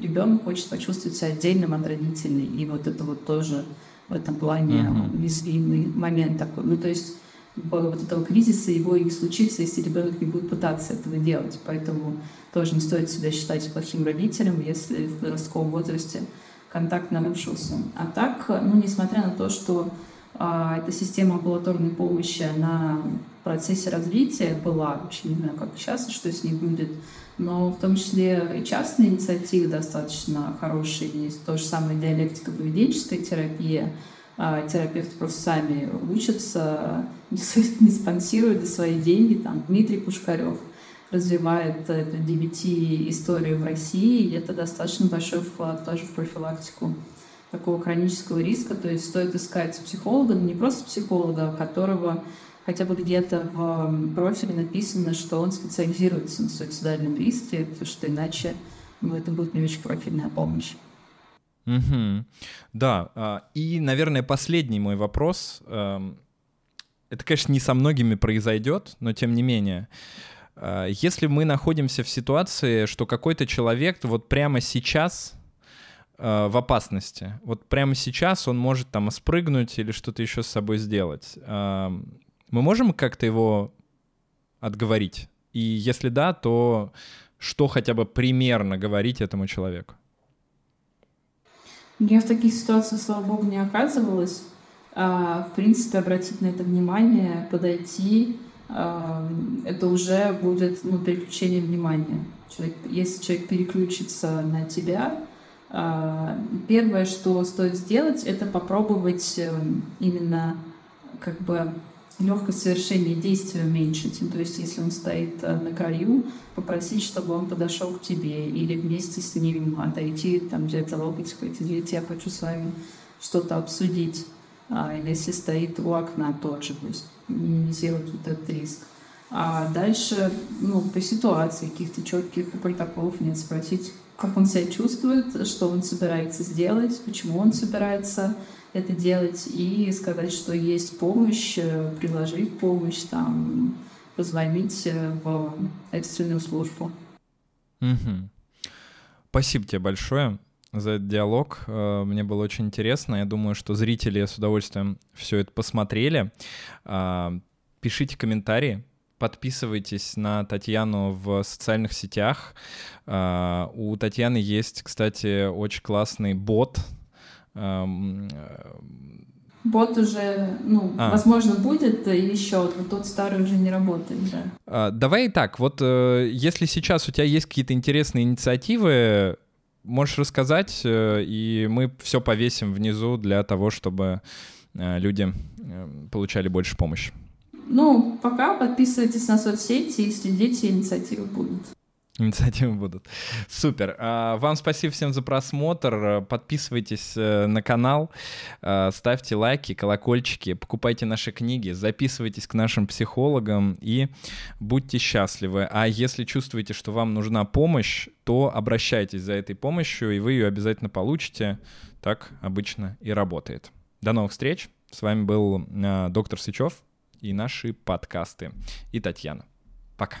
ребенок хочет почувствовать себя отдельным от родителей, и вот это вот тоже в этом плане uh-huh. уязвимый момент такой. Ну, то есть вот этого кризиса его и случится, если ребенок не будет пытаться этого делать. Поэтому тоже не стоит себя считать плохим родителем, если в подростковом возрасте контакт нарушился. А так, ну, несмотря на то, что а, эта система амбулаторной помощи процессе развития была, вообще не знаю, как сейчас, что с ней будет, но в том числе и частные инициативы достаточно хорошие. Есть то же самое диалектико-поведенческая терапия, а, терапевты просто сами учатся, не спонсируют свои деньги. Там Дмитрий Пушкарев развивает эту DBT-историю в России, и это достаточно большой вклад тоже в профилактику такого хронического риска. То есть стоит искать психолога, но не просто психолога, которого хотя бы где-то в профиле написано, что он специализируется на суицидальном риске, потому что иначе ну, это будет не очень профильная помощь. Угу. Да, а, и, наверное, последний мой вопрос. Эм, это, конечно, не со многими произойдет, но тем не менее. А, если мы находимся в ситуации, что какой-то человек вот прямо сейчас э, в опасности, вот прямо сейчас он может там спрыгнуть или что-то еще с собой сделать, мы можем как-то его отговорить? И если да, то что хотя бы примерно говорить этому человеку? Я в таких ситуациях, слава богу, не оказывалась. А, в принципе, обратить на это внимание, подойти, а, это уже будет ну, переключение внимания. Человек, если человек переключится на тебя, а, первое, что стоит сделать, это попробовать э, именно как бы легкость совершения действия уменьшить. То есть, если он стоит э, на краю, попросить, чтобы он подошел к тебе, или вместе с ним отойти, там, где-то локоть схватить, я хочу с вами что-то обсудить. А, или если стоит у окна тот же, то есть минимизировать вот этот риск. А дальше, ну, по ситуации каких-то четких протоколов нет, спросить, как он себя чувствует, что он собирается сделать, почему он собирается это делать и сказать, что есть помощь, э, предложить помощь, там, позвонить э, в экстренную службу. Угу. Спасибо тебе большое за этот диалог. Э, мне было очень интересно. Я думаю, что зрители с удовольствием все это посмотрели. Пишите комментарии, подписывайтесь на Татьяну в социальных сетях. У Татьяны есть, кстати, очень классный бот, Бот уже, ну, а. возможно, будет еще, но тот старый уже не работает, да. А, давай так, вот э, если сейчас у тебя есть какие-то интересные инициативы, можешь рассказать, э, и мы все повесим внизу для того, чтобы э, люди получали больше помощи. Ну, пока подписывайтесь на соцсети и следите, инициативы будут. Инициативы будут. Супер. А, вам спасибо всем за просмотр. Подписывайтесь э, на канал, э, ставьте лайки, колокольчики, покупайте наши книги, записывайтесь к нашим психологам и будьте счастливы. А если чувствуете, что вам нужна помощь, то обращайтесь за этой помощью, и вы ее обязательно получите. Так обычно и работает. До новых встреч. С вами был э, доктор Сычев и наши подкасты. И Татьяна. Пока.